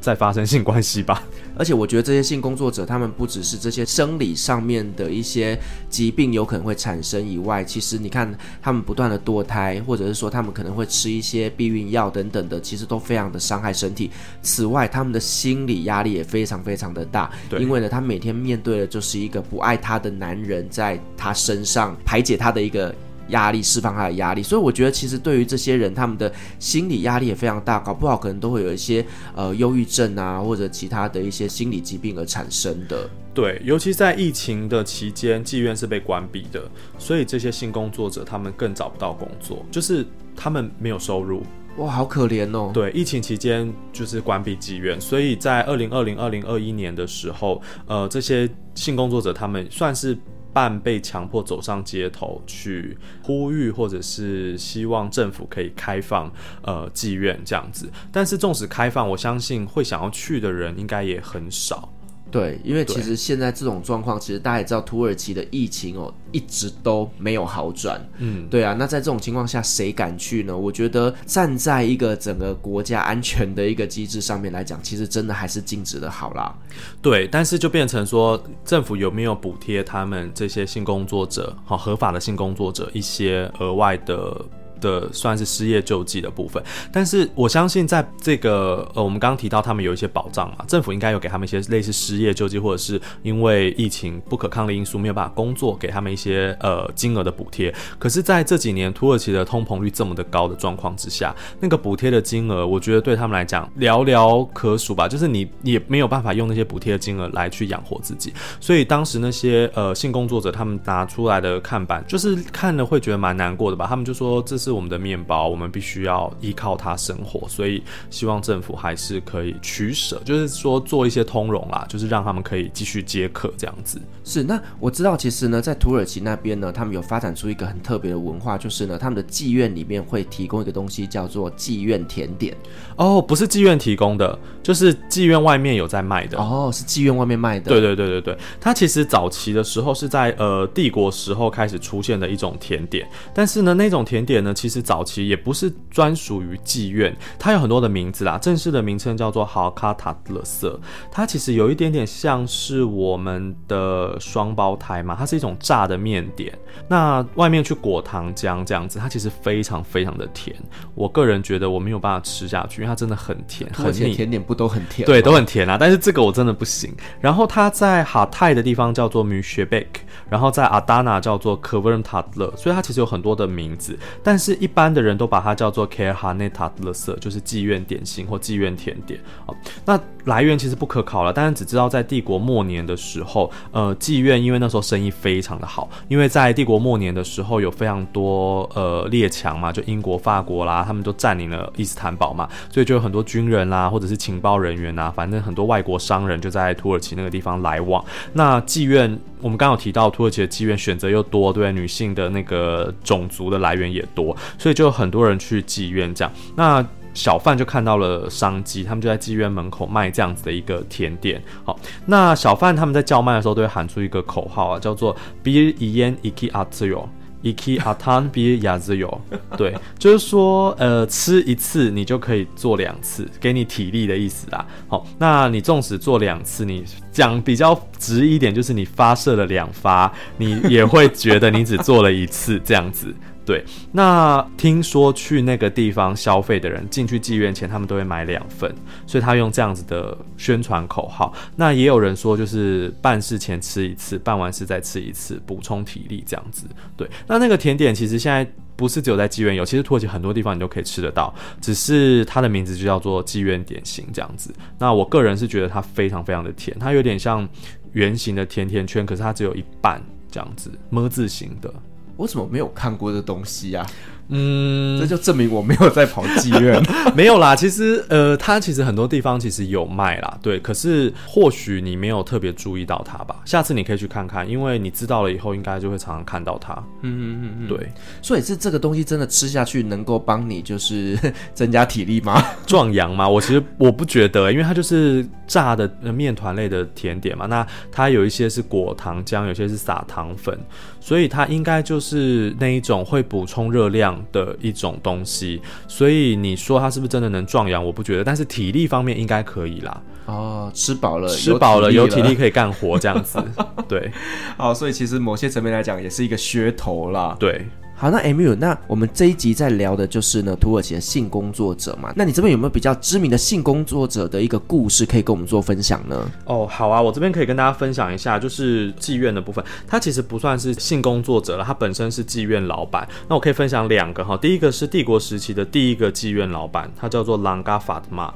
[SPEAKER 2] 再发生性关系吧？
[SPEAKER 1] 而且我觉得这些性工作者，他们不只是这些生理上面的一些疾病有可能会产生以外，其实你看他们不断的堕胎，或者是说他们可能会吃一些避孕药等等的，其实都非常的伤害身体。此外，他们的心理压力也非常非常的大，因为呢，他每天面对的就是一个不爱他的男人在他身上排解他的一个。压力释放他的压力，所以我觉得其实对于这些人，他们的心理压力也非常大，搞不好可能都会有一些呃忧郁症啊，或者其他的一些心理疾病而产生的。
[SPEAKER 2] 对，尤其在疫情的期间，妓院是被关闭的，所以这些性工作者他们更找不到工作，就是他们没有收入。
[SPEAKER 1] 哇，好可怜哦。
[SPEAKER 2] 对，疫情期间就是关闭妓院，所以在二零二零二零二一年的时候，呃，这些性工作者他们算是。半被强迫走上街头去呼吁，或者是希望政府可以开放呃妓院这样子。但是纵使开放，我相信会想要去的人应该也很少。
[SPEAKER 1] 对，因为其实现在这种状况，其实大家也知道，土耳其的疫情哦，一直都没有好转。嗯，对啊，那在这种情况下，谁敢去呢？我觉得站在一个整个国家安全的一个机制上面来讲，其实真的还是禁止的好啦。
[SPEAKER 2] 对，但是就变成说，政府有没有补贴他们这些性工作者，好合法的性工作者一些额外的？的算是失业救济的部分，但是我相信在这个呃，我们刚刚提到他们有一些保障嘛，政府应该有给他们一些类似失业救济，或者是因为疫情不可抗力因素没有办法工作，给他们一些呃金额的补贴。可是在这几年土耳其的通膨率这么的高的状况之下，那个补贴的金额，我觉得对他们来讲寥寥可数吧，就是你也没有办法用那些补贴的金额来去养活自己。所以当时那些呃性工作者他们拿出来的看板，就是看了会觉得蛮难过的吧，他们就说这是。是我们的面包，我们必须要依靠它生活，所以希望政府还是可以取舍，就是说做一些通融啦，就是让他们可以继续接客这样子。
[SPEAKER 1] 是，那我知道，其实呢，在土耳其那边呢，他们有发展出一个很特别的文化，就是呢，他们的妓院里面会提供一个东西，叫做妓院甜点。
[SPEAKER 2] 哦，不是妓院提供的，就是妓院外面有在卖的。
[SPEAKER 1] 哦，是妓院外面卖的。
[SPEAKER 2] 对对对对对，它其实早期的时候是在呃帝国时候开始出现的一种甜点，但是呢，那种甜点呢。其实早期也不是专属于妓院，它有很多的名字啦。正式的名称叫做豪卡塔勒色，它其实有一点点像是我们的双胞胎嘛，它是一种炸的面点，那外面去裹糖浆这样子，它其实非常非常的甜。我个人觉得我没有办法吃下去，因为它真的很甜，很腻。
[SPEAKER 1] 甜点不都很甜？
[SPEAKER 2] 对，都很甜啊。但是这个我真的不行。然后它在哈泰的地方叫做米雪贝克，然后在阿达纳叫做科文塔勒，所以它其实有很多的名字，但是。是一般的人都把它叫做 Kerhaneta 垃圾，就是妓院点心或妓院甜点。哦，那来源其实不可考了，但是只知道在帝国末年的时候，呃，妓院因为那时候生意非常的好，因为在帝国末年的时候有非常多呃列强嘛，就英国、法国啦，他们都占领了伊斯坦堡嘛，所以就有很多军人啦，或者是情报人员呐，反正很多外国商人就在土耳其那个地方来往。那妓院，我们刚刚有提到土耳其的妓院选择又多，对，女性的那个种族的来源也多。所以就有很多人去妓院这样，那小贩就看到了商机，他们就在妓院门口卖这样子的一个甜点。好，那小贩他们在叫卖的时候都会喊出一个口号啊，叫做 “Bir yiyen iki atıyor”，iki atan bir yazıyor。对，就是说呃吃一次你就可以做两次，给你体力的意思啦。好，那你纵使做两次，你讲比较直一点，就是你发射了两发，你也会觉得你只做了一次这样子。对，那听说去那个地方消费的人进去妓院前，他们都会买两份，所以他用这样子的宣传口号。那也有人说，就是办事前吃一次，办完事再吃一次，补充体力这样子。对，那那个甜点其实现在不是只有在妓院有，其实土耳其很多地方你都可以吃得到，只是它的名字就叫做妓院点心这样子。那我个人是觉得它非常非常的甜，它有点像。圆形的甜甜圈，可是它只有一半这样子，么字形的。
[SPEAKER 1] 我怎么没有看过这东西呀、
[SPEAKER 2] 嗯，
[SPEAKER 1] 这就证明我没有在跑妓院。
[SPEAKER 2] 没有啦，其实呃，它其实很多地方其实有卖啦，对。可是或许你没有特别注意到它吧？下次你可以去看看，因为你知道了以后，应该就会常常看到它。嗯嗯嗯嗯，对。
[SPEAKER 1] 所以是这个东西真的吃下去能够帮你就是 增加体力吗？
[SPEAKER 2] 壮阳吗？我其实我不觉得，因为它就是炸的面团类的甜点嘛。那它有一些是果糖浆，有些是撒糖粉，所以它应该就是那一种会补充热量的一种东西，所以你说它是不是真的能壮阳？我不觉得，但是体力方面应该可以啦。
[SPEAKER 1] 哦，吃饱了，
[SPEAKER 2] 吃饱了，有体力可以干活，这样子。对，
[SPEAKER 1] 好，所以其实某些层面来讲，也是一个噱头啦。
[SPEAKER 2] 对。
[SPEAKER 1] 好，那 Emil，那我们这一集在聊的就是呢，土耳其的性工作者嘛。那你这边有没有比较知名的性工作者的一个故事可以跟我们做分享呢？
[SPEAKER 2] 哦，好啊，我这边可以跟大家分享一下，就是妓院的部分，他其实不算是性工作者了，他本身是妓院老板。那我可以分享两个哈，第一个是帝国时期的第一个妓院老板，他叫做朗嘎法特玛。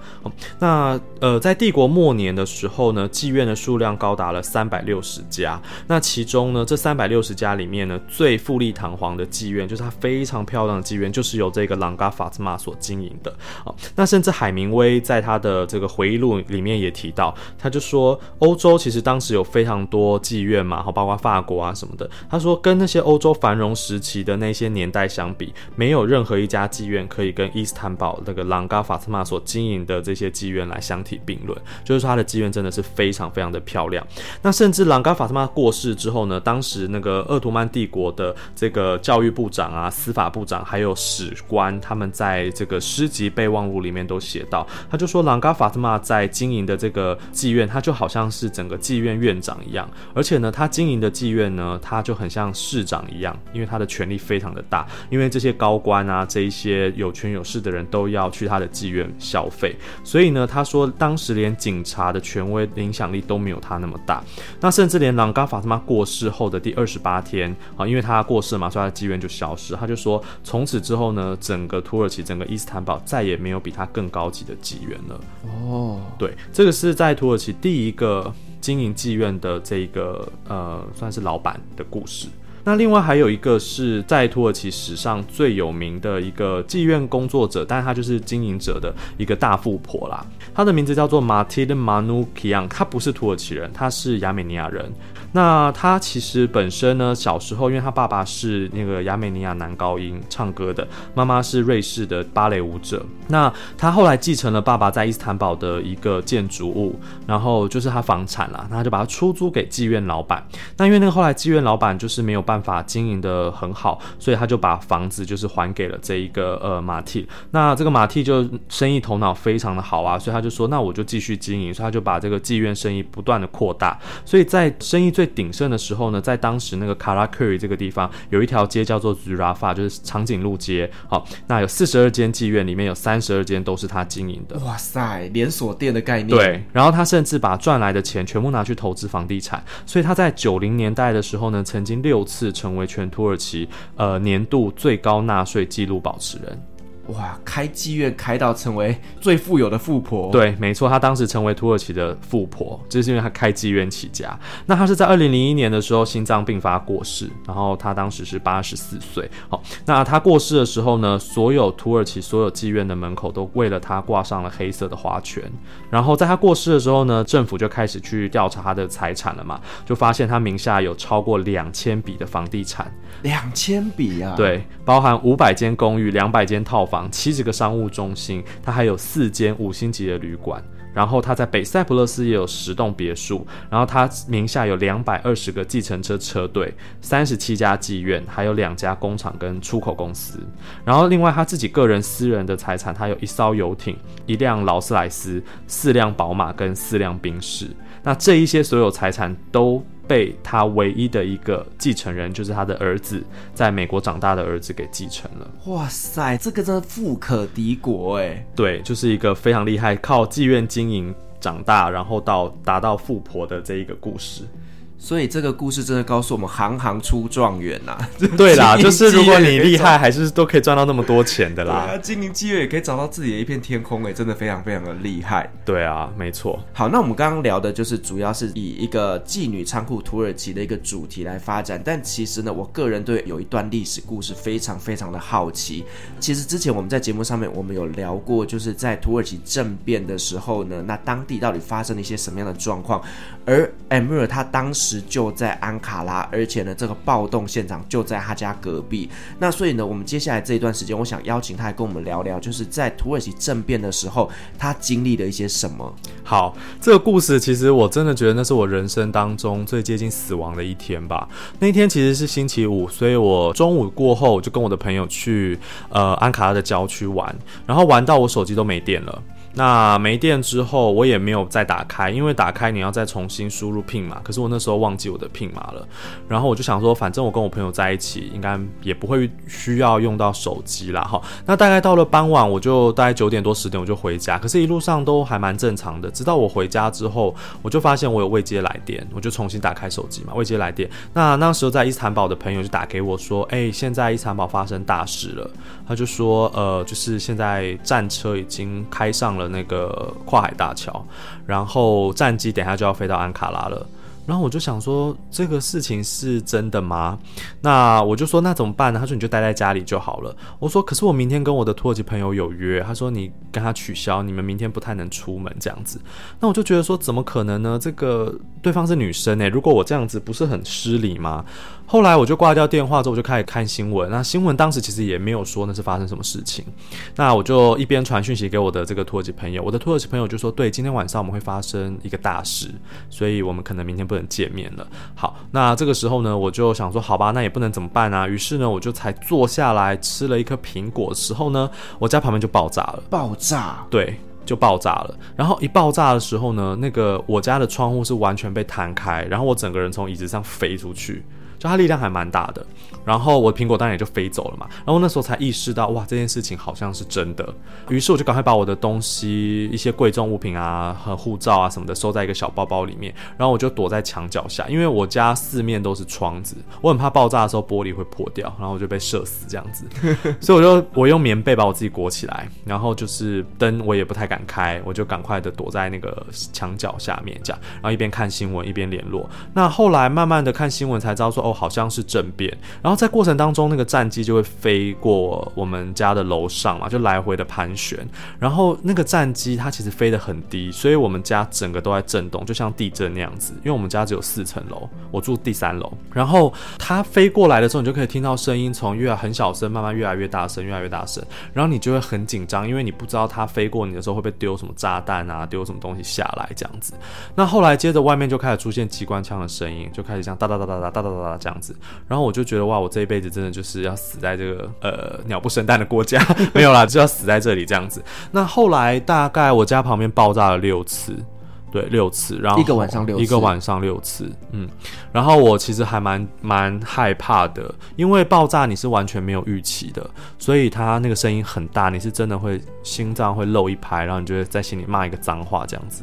[SPEAKER 2] 那呃，在帝国末年的时候呢，妓院的数量高达了三百六十家。那其中呢，这三百六十家里面呢，最富丽堂皇的妓院就是它非常漂亮的妓院，就是由这个朗嘎法兹玛所经营的。哦，那甚至海明威在他的这个回忆录里面也提到，他就说欧洲其实当时有非常多妓院嘛，好，包括法国啊什么的。他说跟那些欧洲繁荣时期的那些年代相比，没有任何一家妓院可以跟伊斯坦堡那个朗嘎法特玛所经营的这些妓院来相提并论。就是说他的妓院真的是非常非常的漂亮。那甚至朗嘎法特玛过世之后呢，当时那个奥图曼帝国的这个教育部部长啊、司法部长还有史官，他们在这个诗集备忘录里面都写到，他就说朗嘎法特玛在经营的这个妓院，他就好像是整个妓院院长一样，而且呢，他经营的妓院呢，他就很像市长一样，因为他的权力非常的大，因为这些高官啊，这一些有权有势的人都要去他的妓院消费，所以呢，他说当时连警察的权威影响力都没有他那么大，那甚至连朗嘎法特玛过世后的第二十八天啊，因为他过世嘛，所以他的妓院就消失。他就说，从此之后呢，整个土耳其，整个伊斯坦堡再也没有比他更高级的妓院了。哦，对，这个是在土耳其第一个经营妓院的这个呃，算是老板的故事。那另外还有一个是在土耳其史上最有名的一个妓院工作者，但是他就是经营者的一个大富婆啦。他的名字叫做 Matilde Manoukian，他不是土耳其人，他是亚美尼亚人。那他其实本身呢，小时候因为他爸爸是那个亚美尼亚男高音唱歌的，妈妈是瑞士的芭蕾舞者。那他后来继承了爸爸在伊斯坦堡的一个建筑物，然后就是他房产啦，那他就把它出租给妓院老板。那因为那个后来妓院老板就是没有办法经营得很好，所以他就把房子就是还给了这一个呃马蒂。那这个马蒂就生意头脑非常的好啊，所以他就说那我就继续经营，所以他就把这个妓院生意不断的扩大。所以在生意最鼎盛的时候呢，在当时那个卡拉克里这个地方有一条街叫做 Zurafa，就是长颈鹿街。好，那有四十二间妓院，里面有三十二间都是他经营的。
[SPEAKER 1] 哇塞，连锁店的概念。
[SPEAKER 2] 对，然后他甚至把赚来的钱全部拿去投资房地产，所以他在九零年代的时候呢，曾经六次。成为全土耳其呃年度最高纳税纪录保持人。
[SPEAKER 1] 哇，开妓院开到成为最富有的富婆。
[SPEAKER 2] 对，没错，她当时成为土耳其的富婆，就是因为她开妓院起家。那她是在二零零一年的时候心脏病发过世，然后她当时是八十四岁。好，那她过世的时候呢，所有土耳其所有妓院的门口都为了她挂上了黑色的花圈。然后在她过世的时候呢，政府就开始去调查她的财产了嘛，就发现她名下有超过两千笔的房地产。
[SPEAKER 1] 两千笔啊？
[SPEAKER 2] 对，包含五百间公寓、两百间套房。七十个商务中心，他还有四间五星级的旅馆，然后他在北塞浦路斯也有十栋别墅，然后他名下有两百二十个计程车车队，三十七家妓院，还有两家工厂跟出口公司，然后另外他自己个人私人的财产，他有一艘游艇，一辆劳斯莱斯，四辆宝马跟四辆宾士，那这一些所有财产都。被他唯一的一个继承人，就是他的儿子，在美国长大的儿子给继承了。
[SPEAKER 1] 哇塞，这个真的富可敌国哎！
[SPEAKER 2] 对，就是一个非常厉害，靠妓院经营长大，然后到达到富婆的这一个故事。
[SPEAKER 1] 所以这个故事真的告诉我们，行行出状元呐。
[SPEAKER 2] 对啦，就是如果你厉害，还是都可以赚到那么多钱的啦。
[SPEAKER 1] 对啊，经营机会也可以找到自己的一片天空，哎，真的非常非常的厉害。
[SPEAKER 2] 对啊，没错。
[SPEAKER 1] 好，那我们刚刚聊的就是主要是以一个妓女仓库土耳其的一个主题来发展，但其实呢，我个人对有一段历史故事非常非常的好奇。其实之前我们在节目上面我们有聊过，就是在土耳其政变的时候呢，那当地到底发生了一些什么样的状况，而 Emir 他当时。就在安卡拉，而且呢，这个暴动现场就在他家隔壁。那所以呢，我们接下来这一段时间，我想邀请他来跟我们聊聊，就是在土耳其政变的时候，他经历了一些什么。
[SPEAKER 2] 好，这个故事其实我真的觉得那是我人生当中最接近死亡的一天吧。那天其实是星期五，所以我中午过后就跟我的朋友去呃安卡拉的郊区玩，然后玩到我手机都没电了。那没电之后，我也没有再打开，因为打开你要再重新输入 PIN 码，可是我那时候忘记我的 PIN 码了。然后我就想说，反正我跟我朋友在一起，应该也不会需要用到手机啦。哈。那大概到了傍晚，我就大概九点多十点我就回家，可是一路上都还蛮正常的。直到我回家之后，我就发现我有未接来电，我就重新打开手机嘛，未接来电。那那时候在伊斯坦堡的朋友就打给我说，哎、现在伊斯坦堡发生大事了。他就说，呃，就是现在战车已经开上了。那个跨海大桥，然后战机等下就要飞到安卡拉了。然后我就想说，这个事情是真的吗？那我就说，那怎么办呢？他说，你就待在家里就好了。我说，可是我明天跟我的土耳其朋友有约。他说，你跟他取消，你们明天不太能出门这样子。那我就觉得说，怎么可能呢？这个对方是女生诶，如果我这样子不是很失礼吗？后来我就挂掉电话之后，我就开始看新闻。那新闻当时其实也没有说那是发生什么事情。那我就一边传讯息给我的这个土耳其朋友，我的土耳其朋友就说：“对，今天晚上我们会发生一个大事，所以我们可能明天不能见面了。”好，那这个时候呢，我就想说：“好吧，那也不能怎么办啊？”于是呢，我就才坐下来吃了一颗苹果的时候呢，我家旁边就爆炸了。
[SPEAKER 1] 爆炸？
[SPEAKER 2] 对，就爆炸了。然后一爆炸的时候呢，那个我家的窗户是完全被弹开，然后我整个人从椅子上飞出去。就它力量还蛮大的，然后我的苹果当然也就飞走了嘛。然后那时候才意识到，哇，这件事情好像是真的。于是我就赶快把我的东西，一些贵重物品啊和护照啊什么的收在一个小包包里面。然后我就躲在墙角下，因为我家四面都是窗子，我很怕爆炸的时候玻璃会破掉，然后我就被射死这样子。所以我就我用棉被把我自己裹起来，然后就是灯我也不太敢开，我就赶快的躲在那个墙角下面这样，然后一边看新闻一边联络。那后来慢慢的看新闻才知道说，哦。好像是政变，然后在过程当中，那个战机就会飞过我们家的楼上嘛，就来回的盘旋。然后那个战机它其实飞得很低，所以我们家整个都在震动，就像地震那样子。因为我们家只有四层楼，我住第三楼。然后它飞过来的时候，你就可以听到声音从越很小声，慢慢越来越大声，越来越大声。然后你就会很紧张，因为你不知道它飞过你的时候会不会丢什么炸弹啊，丢什么东西下来这样子。那后来接着外面就开始出现机关枪的声音，就开始像哒哒哒哒哒哒哒哒这样子，然后我就觉得哇，我这一辈子真的就是要死在这个呃鸟不生蛋的国家，没有啦，就要死在这里这样子。那后来大概我家旁边爆炸了六次。对，六次，然后
[SPEAKER 1] 一个晚上六次，
[SPEAKER 2] 一个晚上六次，嗯，然后我其实还蛮蛮害怕的，因为爆炸你是完全没有预期的，所以它那个声音很大，你是真的会心脏会漏一拍，然后你就会在心里骂一个脏话这样子。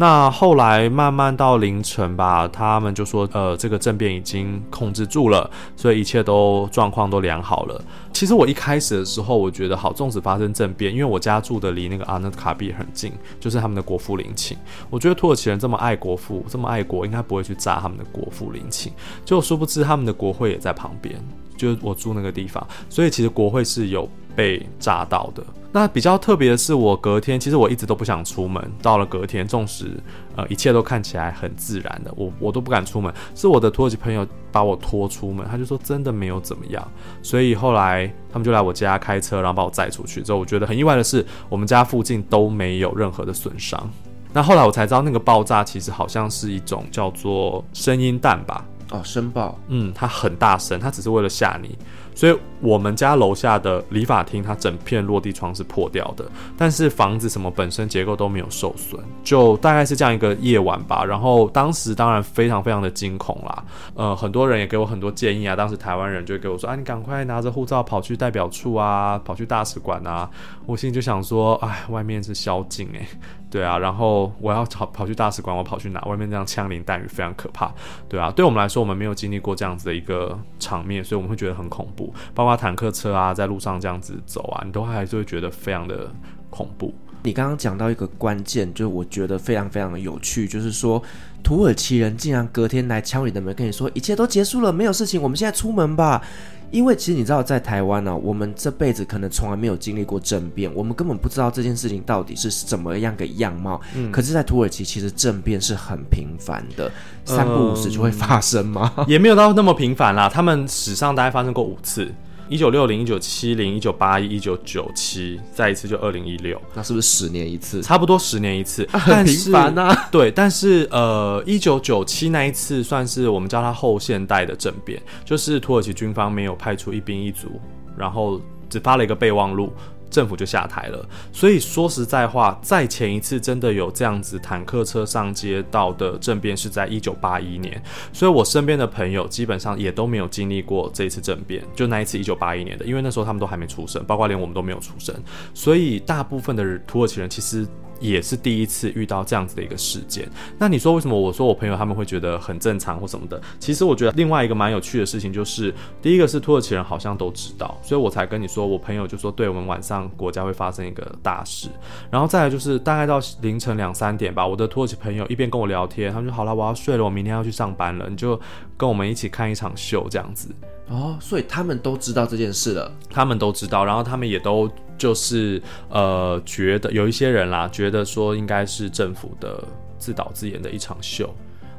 [SPEAKER 2] 那后来慢慢到凌晨吧，他们就说，呃，这个政变已经控制住了，所以一切都状况都良好了。其实我一开始的时候，我觉得好，纵使发生政变，因为我家住的离那个阿纳卡比很近，就是他们的国父陵寝。我觉得土耳其人这么爱国父，这么爱国，应该不会去炸他们的国父陵寝。就殊不知他们的国会也在旁边，就是我住那个地方，所以其实国会是有被炸到的。那比较特别的是，我隔天其实我一直都不想出门。到了隔天，纵使呃一切都看起来很自然的，我我都不敢出门。是我的土耳其朋友把我拖出门，他就说真的没有怎么样。所以后来他们就来我家开车，然后把我载出去。之后我觉得很意外的是，我们家附近都没有任何的损伤。那后来我才知道，那个爆炸其实好像是一种叫做声音弹吧？
[SPEAKER 1] 哦，声爆。
[SPEAKER 2] 嗯，它很大声，它只是为了吓你。所以我们家楼下的理发厅，它整片落地窗是破掉的，但是房子什么本身结构都没有受损，就大概是这样一个夜晚吧。然后当时当然非常非常的惊恐啦，呃，很多人也给我很多建议啊。当时台湾人就给我说啊，你赶快拿着护照跑去代表处啊，跑去大使馆啊。我心里就想说，哎，外面是宵禁诶。对啊，然后我要跑跑去大使馆，我跑去哪？外面这样枪林弹雨，非常可怕。对啊，对我们来说，我们没有经历过这样子的一个场面，所以我们会觉得很恐怖。包括坦克车啊，在路上这样子走啊，你都还是会觉得非常的恐怖。
[SPEAKER 1] 你刚刚讲到一个关键，就是我觉得非常非常的有趣，就是说土耳其人竟然隔天来敲你的门，跟你说一切都结束了，没有事情，我们现在出门吧。因为其实你知道，在台湾呢、啊，我们这辈子可能从来没有经历过政变，我们根本不知道这件事情到底是怎么样个样貌。嗯，可是，在土耳其，其实政变是很频繁的，三不五时就会发生吗？
[SPEAKER 2] 嗯、也没有到那么频繁啦，他们史上大概发生过五次。一九六零、一九七零、一九八一、一九九七，再一次就二零一六，
[SPEAKER 1] 那是不是十年一次？
[SPEAKER 2] 差不多十年一次，
[SPEAKER 1] 啊、很频繁啊。
[SPEAKER 2] 对，但是呃，一九九七那一次算是我们叫它后现代的政变，就是土耳其军方没有派出一兵一卒，然后只发了一个备忘录。政府就下台了，所以说实在话，在前一次真的有这样子坦克车上街道的政变是在一九八一年，所以我身边的朋友基本上也都没有经历过这次政变，就那一次一九八一年的，因为那时候他们都还没出生，包括连我们都没有出生，所以大部分的土耳其人其实。也是第一次遇到这样子的一个事件。那你说为什么我说我朋友他们会觉得很正常或什么的？其实我觉得另外一个蛮有趣的事情就是，第一个是土耳其人好像都知道，所以我才跟你说，我朋友就说，对我们晚上国家会发生一个大事。然后再来就是大概到凌晨两三点吧，我的土耳其朋友一边跟我聊天，他们说好了，我要睡了，我明天要去上班了，你就跟我们一起看一场秀这样子。
[SPEAKER 1] 哦，所以他们都知道这件事了，
[SPEAKER 2] 他们都知道，然后他们也都就是呃觉得有一些人啦，觉得说应该是政府的自导自演的一场秀。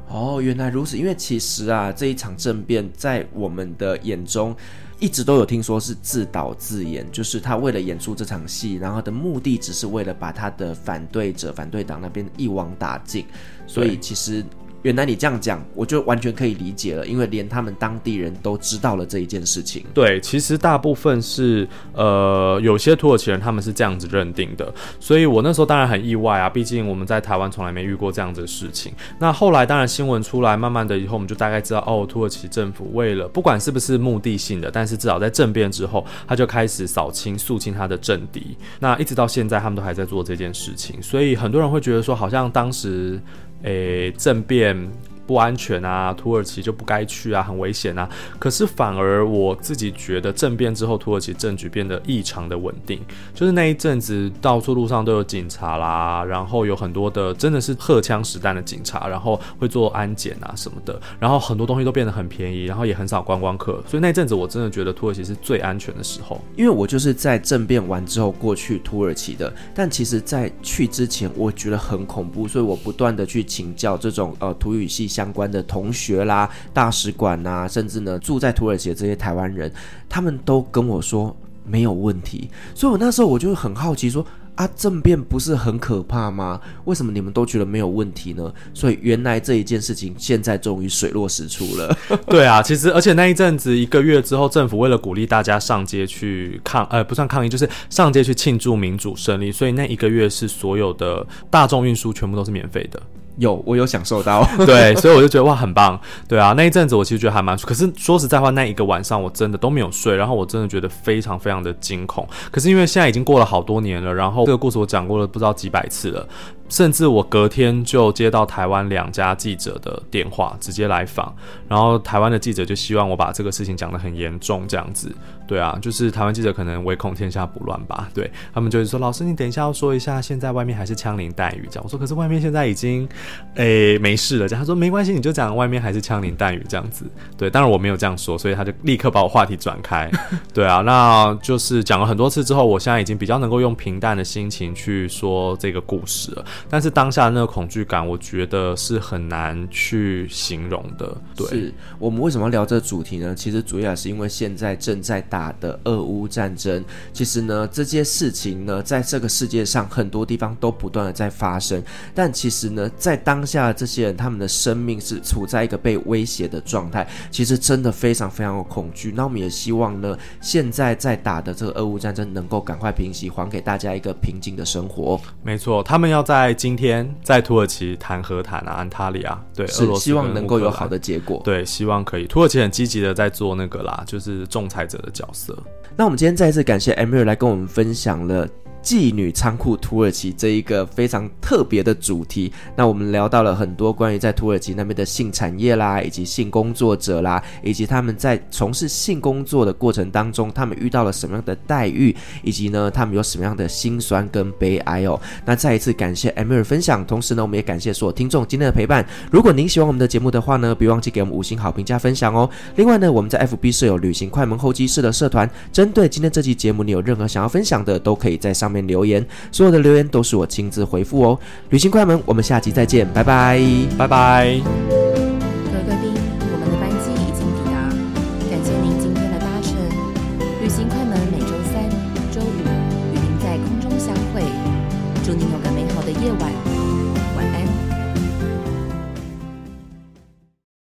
[SPEAKER 1] 哦，原来如此，因为其实啊这一场政变在我们的眼中一直都有听说是自导自演，就是他为了演出这场戏，然后的目的只是为了把他的反对者、反对党那边一网打尽，所以其实。原来你这样讲，我就完全可以理解了，因为连他们当地人都知道了这一件事情。
[SPEAKER 2] 对，其实大部分是呃，有些土耳其人他们是这样子认定的，所以我那时候当然很意外啊，毕竟我们在台湾从来没遇过这样子的事情。那后来当然新闻出来，慢慢的以后我们就大概知道，哦，土耳其政府为了不管是不是目的性的，但是至少在政变之后，他就开始扫清肃清他的政敌。那一直到现在，他们都还在做这件事情，所以很多人会觉得说，好像当时。诶，政变。不安全啊，土耳其就不该去啊，很危险啊。可是反而我自己觉得政变之后，土耳其政局变得异常的稳定。就是那一阵子，到处路上都有警察啦，然后有很多的真的是荷枪实弹的警察，然后会做安检啊什么的。然后很多东西都变得很便宜，然后也很少观光客。所以那阵子我真的觉得土耳其是最安全的时候。
[SPEAKER 1] 因为我就是在政变完之后过去土耳其的，但其实在去之前我觉得很恐怖，所以我不断的去请教这种呃土语系相关的同学啦，大使馆呐，甚至呢住在土耳其的这些台湾人，他们都跟我说没有问题，所以我那时候我就很好奇说啊，政变不是很可怕吗？为什么你们都觉得没有问题呢？所以原来这一件事情现在终于水落石出了。
[SPEAKER 2] 对啊，其实而且那一阵子一个月之后，政府为了鼓励大家上街去抗，呃，不算抗议，就是上街去庆祝民主胜利，所以那一个月是所有的大众运输全部都是免费的。
[SPEAKER 1] 有，我有享受到，
[SPEAKER 2] 对，所以我就觉得哇，很棒，对啊，那一阵子我其实觉得还蛮，可是说实在话，那一个晚上我真的都没有睡，然后我真的觉得非常非常的惊恐。可是因为现在已经过了好多年了，然后这个故事我讲过了不知道几百次了。甚至我隔天就接到台湾两家记者的电话，直接来访，然后台湾的记者就希望我把这个事情讲得很严重，这样子，对啊，就是台湾记者可能唯恐天下不乱吧，对，他们就是说，老师你等一下要说一下，现在外面还是枪林弹雨，这样，我说可是外面现在已经，诶、没事了，这样，他说没关系，你就讲外面还是枪林弹雨这样子，对，当然我没有这样说，所以他就立刻把我话题转开，对啊，那就是讲了很多次之后，我现在已经比较能够用平淡的心情去说这个故事了。但是当下那个恐惧感，我觉得是很难去形容的。对，
[SPEAKER 1] 是我们为什么要聊这个主题呢？其实主要是因为现在正在打的俄乌战争。其实呢，这些事情呢，在这个世界上很多地方都不断的在发生。但其实呢，在当下这些人，他们的生命是处在一个被威胁的状态。其实真的非常非常的恐惧。那我们也希望呢，现在在打的这个俄乌战争能够赶快平息，还给大家一个平静的生活。
[SPEAKER 2] 没错，他们要在今天在土耳其谈和谈啊，安塔利亚，对，
[SPEAKER 1] 是希望能够有好的结果。
[SPEAKER 2] 对，希望可以。土耳其很积极的在做那个啦，就是仲裁者的角色。
[SPEAKER 1] 那我们今天再一次感谢 Emir 来跟我们分享了。妓女仓库土耳其这一个非常特别的主题，那我们聊到了很多关于在土耳其那边的性产业啦，以及性工作者啦，以及他们在从事性工作的过程当中，他们遇到了什么样的待遇，以及呢，他们有什么样的辛酸跟悲哀哦。那再一次感谢 Amir 分享，同时呢，我们也感谢所有听众今天的陪伴。如果您喜欢我们的节目的话呢，别忘记给我们五星好评加分享哦。另外呢，我们在 FB 设有旅行快门候机室的社团，针对今天这期节目，你有任何想要分享的，都可以在上面留言，所有的留言都是我亲自回复哦。旅行快门，我们下集再见，拜拜，
[SPEAKER 2] 拜拜。